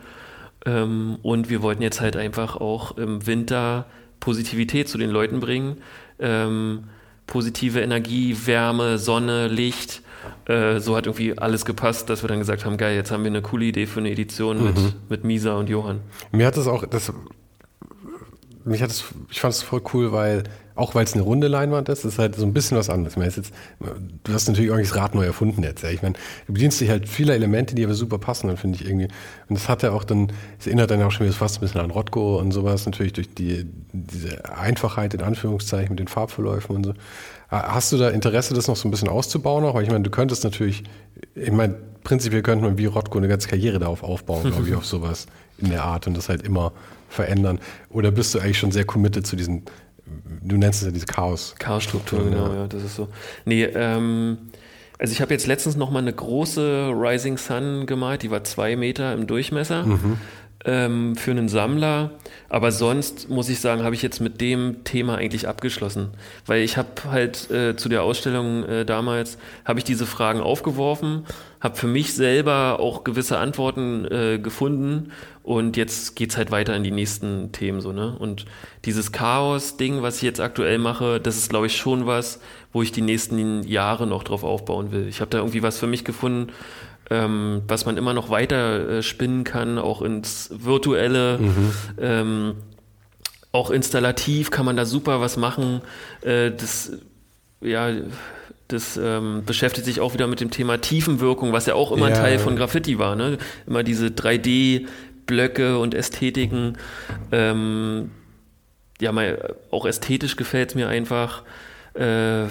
Ähm, und wir wollten jetzt halt einfach auch im Winter Positivität zu den Leuten bringen ähm, positive Energie, Wärme, Sonne, Licht. Äh, so hat irgendwie alles gepasst, dass wir dann gesagt haben, geil, jetzt haben wir eine coole Idee für eine Edition mhm. mit, mit Misa und Johann. Mir hat das auch, das, mich hat es, ich fand es voll cool, weil auch weil es eine runde Leinwand ist, ist halt so ein bisschen was anderes. Ich meine, jetzt, du hast natürlich auch nicht das Rad neu erfunden jetzt. Ja. Ich meine, du bedienst dich halt vieler Elemente, die aber super passen, dann finde ich irgendwie. Und das hat ja auch dann, es erinnert dann auch schon wieder fast ein bisschen an Rotko und sowas, natürlich durch die, diese Einfachheit in Anführungszeichen mit den Farbverläufen und so. Hast du da Interesse, das noch so ein bisschen auszubauen auch? Weil ich meine, du könntest natürlich, ich meine, prinzipiell könnte man wie Rotko eine ganze Karriere darauf aufbauen, glaube ich, auf sowas in der Art und das halt immer verändern. Oder bist du eigentlich schon sehr committed zu diesen du nennst es ja diese Chaos. Chaos-Struktur, genau, ja, das ist so. Nee, ähm, also ich habe jetzt letztens noch mal eine große Rising Sun gemalt, die war zwei Meter im Durchmesser. Mhm. Ähm, für einen Sammler. Aber sonst muss ich sagen, habe ich jetzt mit dem Thema eigentlich abgeschlossen. Weil ich habe halt äh, zu der Ausstellung äh, damals, habe ich diese Fragen aufgeworfen, habe für mich selber auch gewisse Antworten äh, gefunden und jetzt geht's halt weiter in die nächsten Themen so, ne? Und dieses Chaos-Ding, was ich jetzt aktuell mache, das ist, glaube ich, schon was, wo ich die nächsten Jahre noch drauf aufbauen will. Ich habe da irgendwie was für mich gefunden, ähm, was man immer noch weiter äh, spinnen kann, auch ins Virtuelle. Mhm. Ähm, auch installativ kann man da super was machen. Äh, das, ja, das ähm, beschäftigt sich auch wieder mit dem Thema Tiefenwirkung, was ja auch immer ja. Teil von Graffiti war. Ne? Immer diese 3D- Blöcke und Ästhetiken. Ähm, ja, mal, auch ästhetisch gefällt es mir einfach. Äh,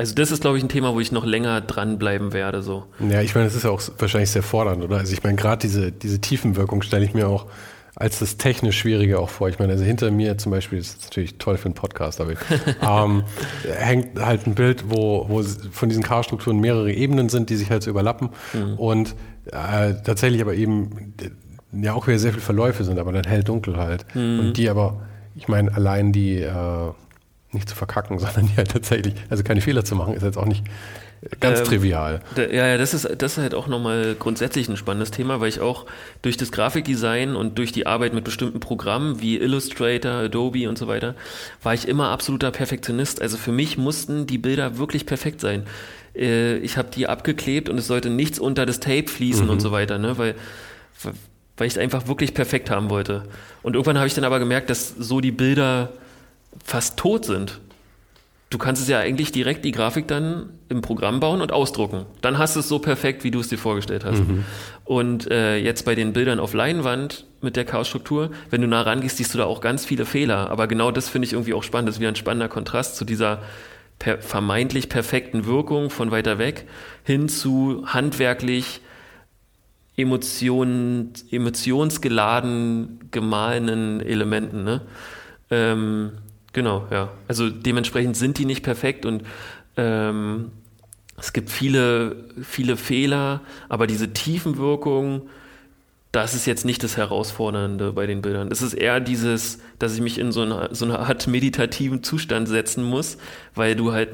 also das ist, glaube ich, ein Thema, wo ich noch länger dranbleiben werde. So. Ja, ich meine, das ist ja auch wahrscheinlich sehr fordernd, oder? Also ich meine, gerade diese, diese Tiefenwirkung stelle ich mir auch als das technisch Schwierige auch vor. Ich meine, also hinter mir zum Beispiel, das ist natürlich toll für einen Podcast, aber ähm, hängt halt ein Bild, wo, wo von diesen K-Strukturen mehrere Ebenen sind, die sich halt so überlappen. Mhm. Und äh, tatsächlich aber eben ja auch wieder sehr viele Verläufe sind, aber dann hell-dunkel halt. Mhm. Und die aber, ich meine, allein die äh, nicht zu verkacken, sondern die halt tatsächlich, also keine Fehler zu machen, ist jetzt auch nicht ganz ähm, trivial. Ja, ja, das ist, das ist halt auch nochmal grundsätzlich ein spannendes Thema, weil ich auch durch das Grafikdesign und durch die Arbeit mit bestimmten Programmen wie Illustrator, Adobe und so weiter, war ich immer absoluter Perfektionist. Also für mich mussten die Bilder wirklich perfekt sein. Äh, ich habe die abgeklebt und es sollte nichts unter das Tape fließen mhm. und so weiter, ne? weil weil ich es einfach wirklich perfekt haben wollte. Und irgendwann habe ich dann aber gemerkt, dass so die Bilder fast tot sind. Du kannst es ja eigentlich direkt die Grafik dann im Programm bauen und ausdrucken. Dann hast du es so perfekt, wie du es dir vorgestellt hast. Mhm. Und äh, jetzt bei den Bildern auf Leinwand mit der Chaosstruktur, wenn du nah rangehst, siehst du da auch ganz viele Fehler. Aber genau das finde ich irgendwie auch spannend. Das ist wieder ein spannender Kontrast zu dieser per vermeintlich perfekten Wirkung von weiter weg hin zu handwerklich Emotionen, emotionsgeladen gemahlenen Elementen. Ne? Ähm, genau, ja. Also dementsprechend sind die nicht perfekt und ähm, es gibt viele, viele Fehler, aber diese Tiefenwirkung, das ist jetzt nicht das Herausfordernde bei den Bildern. Es ist eher dieses, dass ich mich in so eine, so eine Art meditativen Zustand setzen muss, weil du halt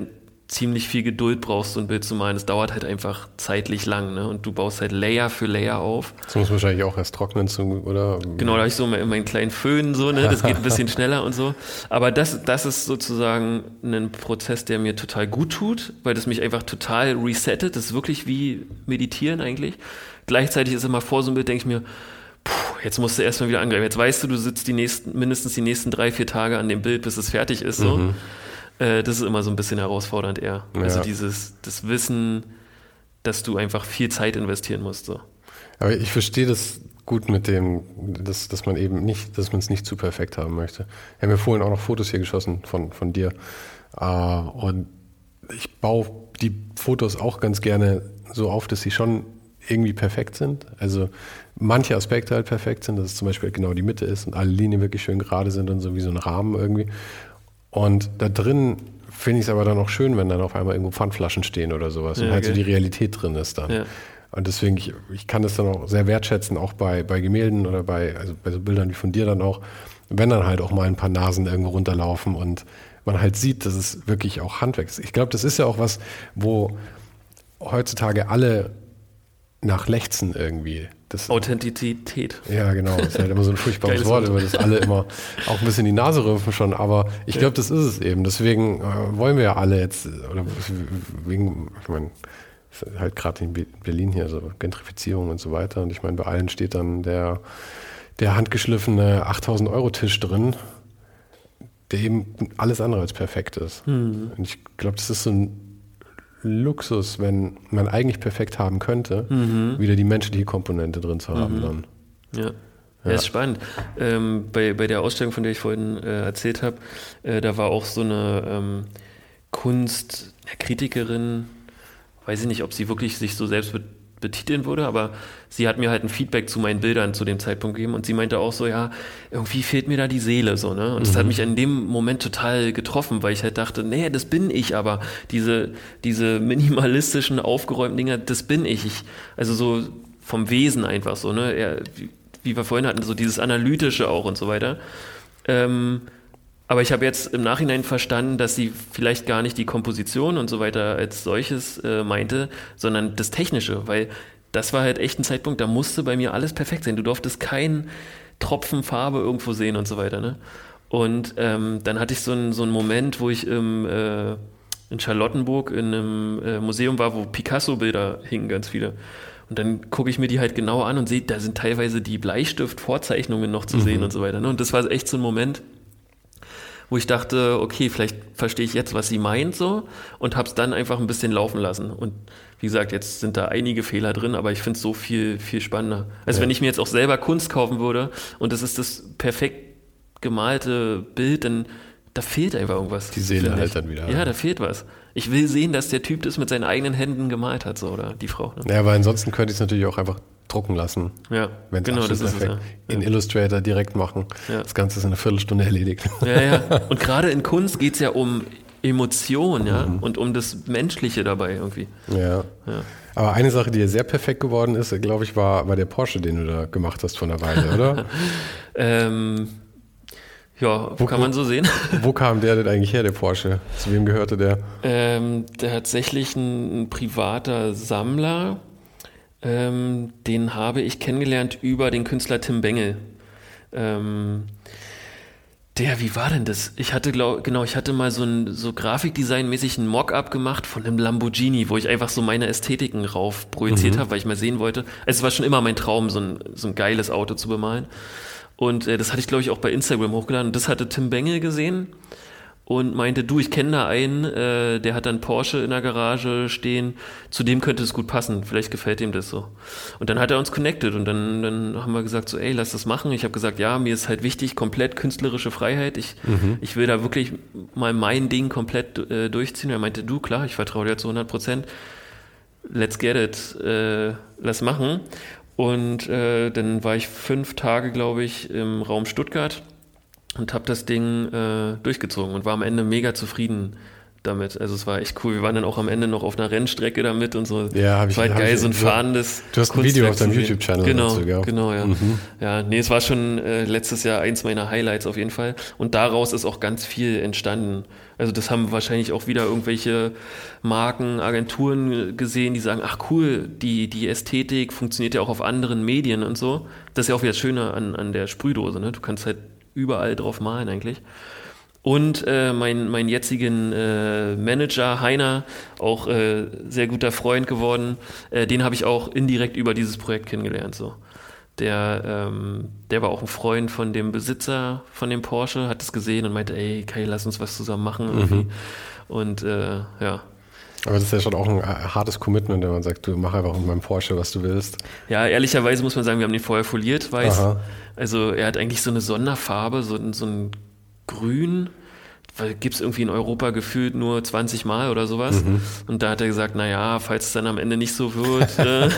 ziemlich viel Geduld brauchst, so ein Bild zu malen. Es dauert halt einfach zeitlich lang, ne? Und du baust halt Layer für Layer auf. Das muss wahrscheinlich auch erst trocknen, oder? Genau, da habe ich so meinen kleinen Föhn, so, ne? Das geht ein bisschen schneller und so. Aber das, das ist sozusagen ein Prozess, der mir total gut tut, weil das mich einfach total resettet. Das ist wirklich wie Meditieren eigentlich. Gleichzeitig ist immer vor so ein Bild, denke ich mir, puh, jetzt musst du erstmal wieder angreifen. Jetzt weißt du, du sitzt die nächsten, mindestens die nächsten drei, vier Tage an dem Bild, bis es fertig ist, so. Mhm. Äh, das ist immer so ein bisschen herausfordernd eher. Also ja. Also dieses, das Wissen, dass du einfach viel Zeit investieren musst. So. Aber ich verstehe das gut mit dem, dass, dass man eben nicht, dass man es nicht zu perfekt haben möchte. Wir haben ja vorhin auch noch Fotos hier geschossen von, von dir. Uh, und ich baue die Fotos auch ganz gerne so auf, dass sie schon irgendwie perfekt sind. Also manche Aspekte halt perfekt sind, dass es zum Beispiel genau die Mitte ist und alle Linien wirklich schön gerade sind und so wie so ein Rahmen irgendwie. Und da drin finde ich es aber dann auch schön, wenn dann auf einmal irgendwo Pfandflaschen stehen oder sowas ja, und halt okay. so die Realität drin ist dann. Ja. Und deswegen, ich, ich kann das dann auch sehr wertschätzen, auch bei, bei Gemälden oder bei, also bei so Bildern wie von dir dann auch, wenn dann halt auch mal ein paar Nasen irgendwo runterlaufen und man halt sieht, dass es wirklich auch Handwerk ist. Ich glaube, das ist ja auch was, wo heutzutage alle nach lechzen irgendwie. Das, Authentizität. Ja, genau. Das ist halt immer so ein furchtbares Wort, über das alle immer auch ein bisschen die Nase rümpfen schon. Aber ich glaube, das ist es eben. Deswegen äh, wollen wir ja alle jetzt, oder wegen, ich meine, halt gerade in Berlin hier, so Gentrifizierung und so weiter. Und ich meine, bei allen steht dann der, der handgeschliffene 8000 Euro Tisch drin, der eben alles andere als perfekt ist. Mhm. Und ich glaube, das ist so ein Luxus, wenn man eigentlich perfekt haben könnte, mhm. wieder die menschliche Komponente drin zu haben mhm. dann. Ja. Ja, ist spannend. Ähm, bei, bei der Ausstellung, von der ich vorhin äh, erzählt habe, äh, da war auch so eine ähm, Kunstkritikerin, weiß ich nicht, ob sie wirklich sich so selbst betiteln würde, aber sie hat mir halt ein Feedback zu meinen Bildern zu dem Zeitpunkt gegeben und sie meinte auch so, ja, irgendwie fehlt mir da die Seele so, ne? Und mhm. das hat mhm. mich in dem Moment total getroffen, weil ich halt dachte, nee, das bin ich, aber diese, diese minimalistischen, aufgeräumten Dinger, das bin ich. ich also so vom Wesen einfach so, ne? Er, wie, wie wir vorhin hatten, so dieses Analytische auch und so weiter. Ähm, aber ich habe jetzt im Nachhinein verstanden, dass sie vielleicht gar nicht die Komposition und so weiter als solches äh, meinte, sondern das Technische, weil das war halt echt ein Zeitpunkt, da musste bei mir alles perfekt sein. Du durftest keinen Tropfen Farbe irgendwo sehen und so weiter. Ne? Und ähm, dann hatte ich so einen, so einen Moment, wo ich im, äh, in Charlottenburg in einem äh, Museum war, wo Picasso-Bilder hingen, ganz viele. Und dann gucke ich mir die halt genauer an und sehe, da sind teilweise die Bleistift-Vorzeichnungen noch zu mhm. sehen und so weiter. Ne? Und das war echt so ein Moment, wo ich dachte, okay, vielleicht verstehe ich jetzt, was sie meint so und habe es dann einfach ein bisschen laufen lassen. Und wie gesagt, jetzt sind da einige Fehler drin, aber ich finde es so viel, viel spannender. Also ja. wenn ich mir jetzt auch selber Kunst kaufen würde und das ist das perfekt gemalte Bild, dann da fehlt einfach irgendwas. Die Seele halt dann wieder. Ja, da fehlt was. Ich will sehen, dass der Typ das mit seinen eigenen Händen gemalt hat, so, oder die Frau. Ne? Ja, aber ansonsten könnte ich es natürlich auch einfach drucken lassen. Ja, wenn genau, das ist es, ja. In ja. Illustrator direkt machen. Ja. Das Ganze ist in einer Viertelstunde erledigt. Ja, ja. Und gerade in Kunst geht es ja um Emotion, ja, mhm. und um das Menschliche dabei irgendwie. Ja. ja. Aber eine Sache, die ja sehr perfekt geworden ist, glaube ich, war, war der Porsche, den du da gemacht hast vor einer Weile, oder? ähm, ja, wo, kann man so sehen. Wo kam der denn eigentlich her, der Porsche? Zu wem gehörte der? Ähm, tatsächlich ein, ein privater Sammler, ähm, den habe ich kennengelernt über den Künstler Tim Bengel. Ähm, der, wie war denn das? Ich hatte, glaub, genau, ich hatte mal so ein so Grafikdesign-mäßig ein Mock-up gemacht von einem Lamborghini, wo ich einfach so meine Ästhetiken rauf projiziert mhm. habe, weil ich mal sehen wollte. Also es war schon immer mein Traum, so ein, so ein geiles Auto zu bemalen. Und äh, das hatte ich, glaube ich, auch bei Instagram hochgeladen. Und das hatte Tim Bengel gesehen und meinte, du, ich kenne da einen, äh, der hat dann Porsche in der Garage stehen, zu dem könnte es gut passen, vielleicht gefällt ihm das so. Und dann hat er uns connected und dann, dann haben wir gesagt so, ey, lass das machen. Ich habe gesagt, ja, mir ist halt wichtig, komplett künstlerische Freiheit. Ich, mhm. ich will da wirklich mal mein Ding komplett äh, durchziehen. Er meinte, du, klar, ich vertraue dir zu 100 Prozent. Let's get it, äh, lass machen. Und äh, dann war ich fünf Tage, glaube ich, im Raum Stuttgart und habe das Ding äh, durchgezogen und war am Ende mega zufrieden damit. Also es war echt cool. Wir waren dann auch am Ende noch auf einer Rennstrecke damit und so. Ja, habe ich. War hab geil, ich, so ein du- fahrendes. Du hast ein Video auf deinem. YouTube-Channel Genau, dazu, gell? genau, ja. Mhm. Ja, nee, es war schon äh, letztes Jahr eins meiner Highlights auf jeden Fall. Und daraus ist auch ganz viel entstanden. Also das haben wahrscheinlich auch wieder irgendwelche Marken, Agenturen äh, gesehen, die sagen, ach cool, die, die Ästhetik funktioniert ja auch auf anderen Medien und so. Das ist ja auch wieder das Schöne an, an der Sprühdose. Ne? Du kannst halt überall drauf malen eigentlich. Und äh, mein, mein jetzigen äh, Manager Heiner, auch äh, sehr guter Freund geworden, äh, den habe ich auch indirekt über dieses Projekt kennengelernt. So. Der, ähm, der war auch ein Freund von dem Besitzer von dem Porsche, hat es gesehen und meinte, ey, Kai, lass uns was zusammen machen irgendwie. Und äh, ja. Aber das ist ja schon auch ein äh, hartes Commitment, wenn man sagt, du mach einfach mit meinem Porsche, was du willst. Ja, ehrlicherweise muss man sagen, wir haben den vorher foliert, weiß. Aha. Also er hat eigentlich so eine Sonderfarbe, so, ein- so ein Grün, weil gibt es irgendwie in Europa gefühlt nur 20 Mal oder sowas. Mhm. Und da hat er gesagt, naja, falls es dann am Ende nicht so wird, äh,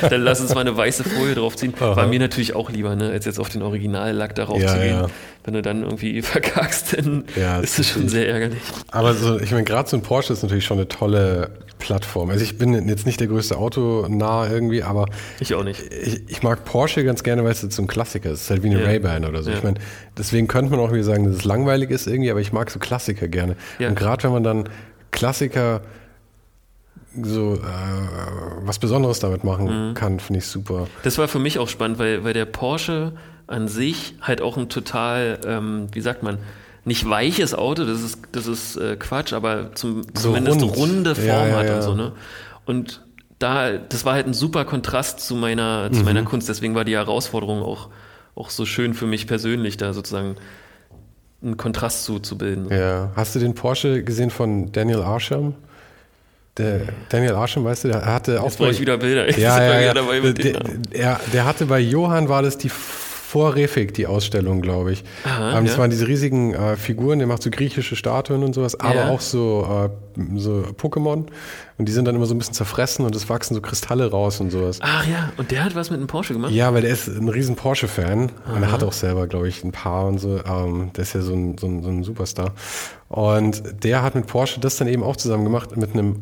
dann lass uns mal eine weiße Folie draufziehen. Aha. War mir natürlich auch lieber, ne, als jetzt auf den Originallack darauf Ja, zu gehen. ja. Wenn du dann irgendwie verkackst, dann Ja, ist es schon sehr ärgerlich. Aber so, ich meine, gerade so ein Porsche ist natürlich schon eine tolle Plattform. Also ich bin jetzt nicht der größte Autonah irgendwie, aber Ich auch nicht. ich, ich mag Porsche ganz gerne, weil es jetzt so ein Klassiker ist. Es ist halt wie eine Ja. Ray-Ban oder so. Ja. Ich meine, deswegen könnte man auch wieder sagen, dass es langweilig ist irgendwie, aber ich mag so Klassiker gerne. Und gerade wenn man dann Klassiker so äh, was Besonderes damit machen Mhm. kann, finde ich super. Das war für mich auch spannend, weil, weil der Porsche an sich halt auch ein total, ähm, wie sagt man, nicht weiches Auto, das ist, das ist äh, Quatsch, aber zum, So zumindest rund. runde Form Ja, ja, hat ja. und so, ne? Und da, das war halt ein super Kontrast zu meiner, zu Mhm. meiner Kunst, deswegen war die Herausforderung auch, auch so schön für mich persönlich, da sozusagen einen Kontrast zu, zu bilden. Ja. Hast du den Porsche gesehen von Daniel Arsham? Der Daniel Arsham, weißt du, der hatte auch Jetzt brauche ich wieder Bilder. Jetzt Ja, ja, ja. dabei mit der, der, der hatte bei Johann war das die vor Refik, die Ausstellung, glaube ich. Aha, ähm, das ja. waren diese riesigen äh, Figuren, der macht so griechische Statuen und sowas, aber Ja. auch so, äh, so Pokémon. Und die sind dann immer so ein bisschen zerfressen und es wachsen so Kristalle raus und sowas. Ach ja, und der hat was mit einem Porsche gemacht? Ja, weil der ist ein riesen Porsche-Fan und er hat auch selber, glaube ich, ein paar und so. Ähm, der ist ja so ein, so, ein, so ein Superstar. Und der hat mit Porsche das dann eben auch zusammen gemacht mit einem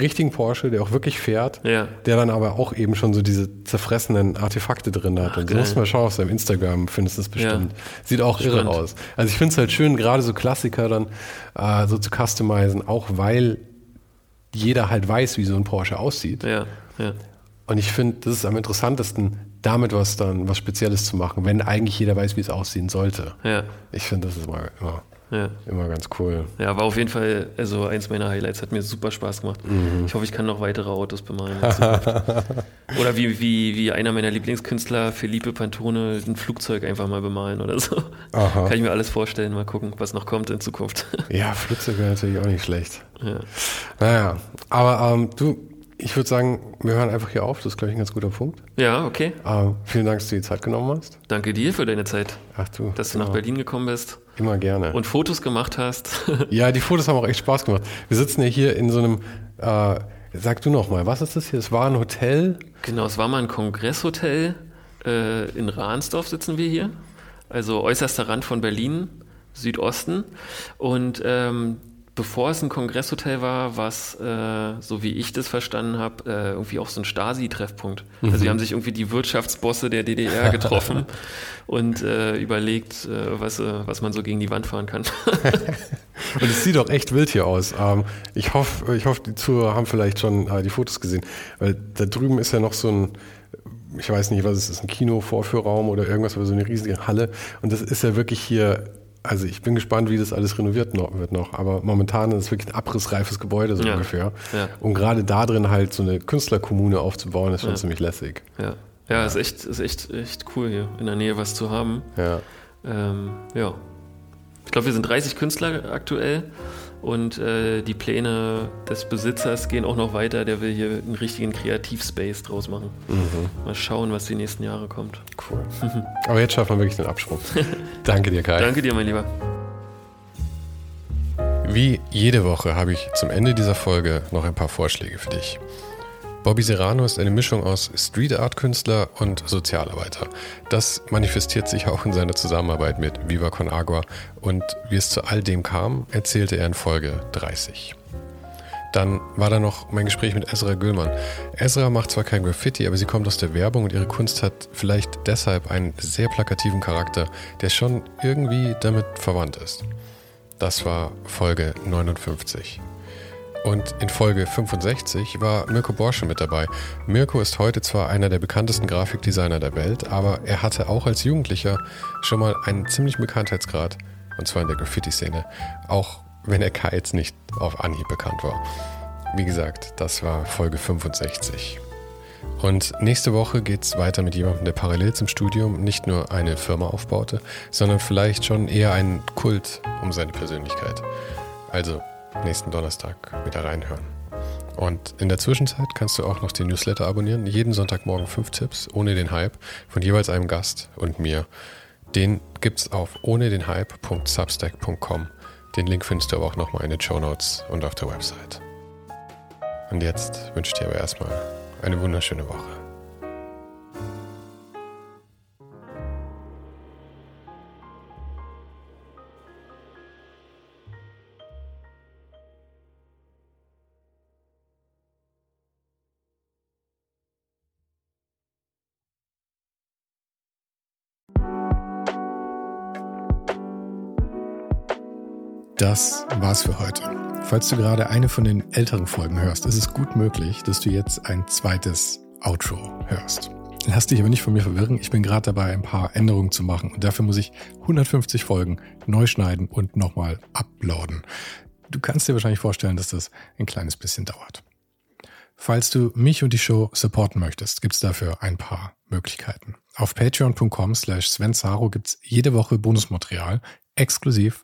richtigen Porsche, der auch wirklich fährt, Ja. der dann aber auch eben schon so diese zerfressenen Artefakte drin hat. und so geil. musst du mal schauen auf seinem Instagram, findest du das bestimmt. Sieht auch irre Spannend. aus. Also ich finde es halt schön, gerade so Klassiker dann äh, so zu customizen, auch weil jeder halt weiß, wie so ein Porsche aussieht. Ja, ja. Und ich finde, das ist am interessantesten, damit was dann, was Spezielles zu machen, wenn eigentlich jeder weiß, wie es aussehen sollte. Ja, Ich finde, das ist immer, immer, ja. immer ganz cool. Ja, war auf jeden Fall also eins meiner Highlights. Hat mir super Spaß gemacht. Mhm. Ich hoffe, ich kann noch weitere Autos bemalen. oder wie, wie, wie einer meiner Lieblingskünstler, Felipe Pantone, ein Flugzeug einfach mal bemalen oder so. Aha. Kann ich mir alles vorstellen. Mal gucken, was noch kommt in Zukunft. Ja, Flugzeug wäre natürlich auch nicht schlecht. ja. Naja, aber ähm, du, ich würde sagen, wir hören einfach hier auf. Das ist, glaube ich, ein ganz guter Punkt. ja, okay. Ähm, vielen Dank, dass du die Zeit genommen hast. Danke dir für deine Zeit, Ach du. dass du immer, nach Berlin gekommen bist Immer gerne. und Fotos gemacht hast. ja, die Fotos haben auch echt Spaß gemacht. Wir sitzen ja hier in so einem, äh, sag du noch mal, was ist das hier? Es war ein Hotel. genau, es war mal ein Kongresshotel. Äh, in Rahnsdorf sitzen wir hier. Also äußerster Rand von Berlin, Südosten. Und ähm, bevor es ein Kongresshotel war, war es, äh, so wie ich das verstanden habe, äh, irgendwie auch so ein Stasi-Treffpunkt. Also die haben sich irgendwie die Wirtschaftsbosse der DDR getroffen und äh, überlegt, äh, was, äh, was man so gegen die Wand fahren kann. Und es sieht auch echt wild hier aus. Ähm, ich hoffe, ich hoffe, die Zuhörer haben vielleicht schon äh, die Fotos gesehen, weil da drüben ist ja noch so ein, ich weiß nicht, was es ist, ein Kino-Vorführraum oder irgendwas, aber so eine riesige Halle. Und das ist ja wirklich hier, also ich bin gespannt, wie das alles renoviert wird noch. Aber momentan ist es wirklich ein abrissreifes Gebäude so Ja. ungefähr. Ja. Und gerade da drin halt so eine Künstlerkommune aufzubauen, ist schon Ja. ziemlich lässig. ja, ja, ist echt, ist echt, echt cool hier in der Nähe was zu haben. Ja. Ähm, ja. Ich glaube, wir sind 30 Künstler aktuell und äh, die Pläne des Besitzers gehen auch noch weiter. Der will hier einen richtigen Kreativspace draus machen. Mal schauen, was die nächsten Jahre kommt. Cool. Aber jetzt schaffen wir wirklich den Absprung. Danke dir, Kai. Danke dir, mein Lieber. Wie jede Woche habe ich zum Ende dieser Folge noch ein paar Vorschläge für dich. Bobby Serrano ist eine Mischung aus Street Art Künstler und Sozialarbeiter. Das manifestiert sich auch in seiner Zusammenarbeit mit Viva Con Agua und wie es zu all dem kam, erzählte er in Folge 30. Dann war da noch mein Gespräch mit Ezra Güllmann. Ezra macht zwar kein Graffiti, aber sie kommt aus der Werbung und ihre Kunst hat vielleicht deshalb einen sehr plakativen Charakter, der schon irgendwie damit verwandt ist. Das war Folge 59. Und in Folge 65 war Mirko Borsche mit dabei. Mirko ist heute zwar einer der bekanntesten Grafikdesigner der Welt, aber er hatte auch als Jugendlicher schon mal einen ziemlichen Bekanntheitsgrad, und zwar in der Graffiti-Szene, auch wenn er Kai jetzt nicht auf Anhieb bekannt war. Wie gesagt, das war Folge 65. Und nächste Woche geht es weiter mit jemandem, der parallel zum Studium nicht nur eine Firma aufbaute, sondern vielleicht schon eher einen Kult um seine Persönlichkeit. Also nächsten Donnerstag wieder reinhören. Und in der Zwischenzeit kannst du auch noch den Newsletter abonnieren. Jeden Sonntagmorgen fünf Tipps ohne den Hype von jeweils einem Gast und mir. Den gibt's auf ohne den Hype.substack.com. Den Link findest du aber auch nochmal in den Show Notes und auf der Website. Und jetzt wünsche ich dir aber erstmal eine wunderschöne Woche. Das war's für heute. Falls du gerade eine von den älteren Folgen hörst, ist es gut möglich, dass du jetzt ein zweites Outro hörst. Lass dich aber nicht von mir verwirren. Ich bin gerade dabei, ein paar Änderungen zu machen und dafür muss ich 150 Folgen neu schneiden und nochmal uploaden. Du kannst dir wahrscheinlich vorstellen, dass das ein kleines bisschen dauert. Falls du mich und die Show supporten möchtest, gibt's dafür ein paar Möglichkeiten. Auf patreon.com slash svensaro gibt's jede Woche Bonusmaterial exklusiv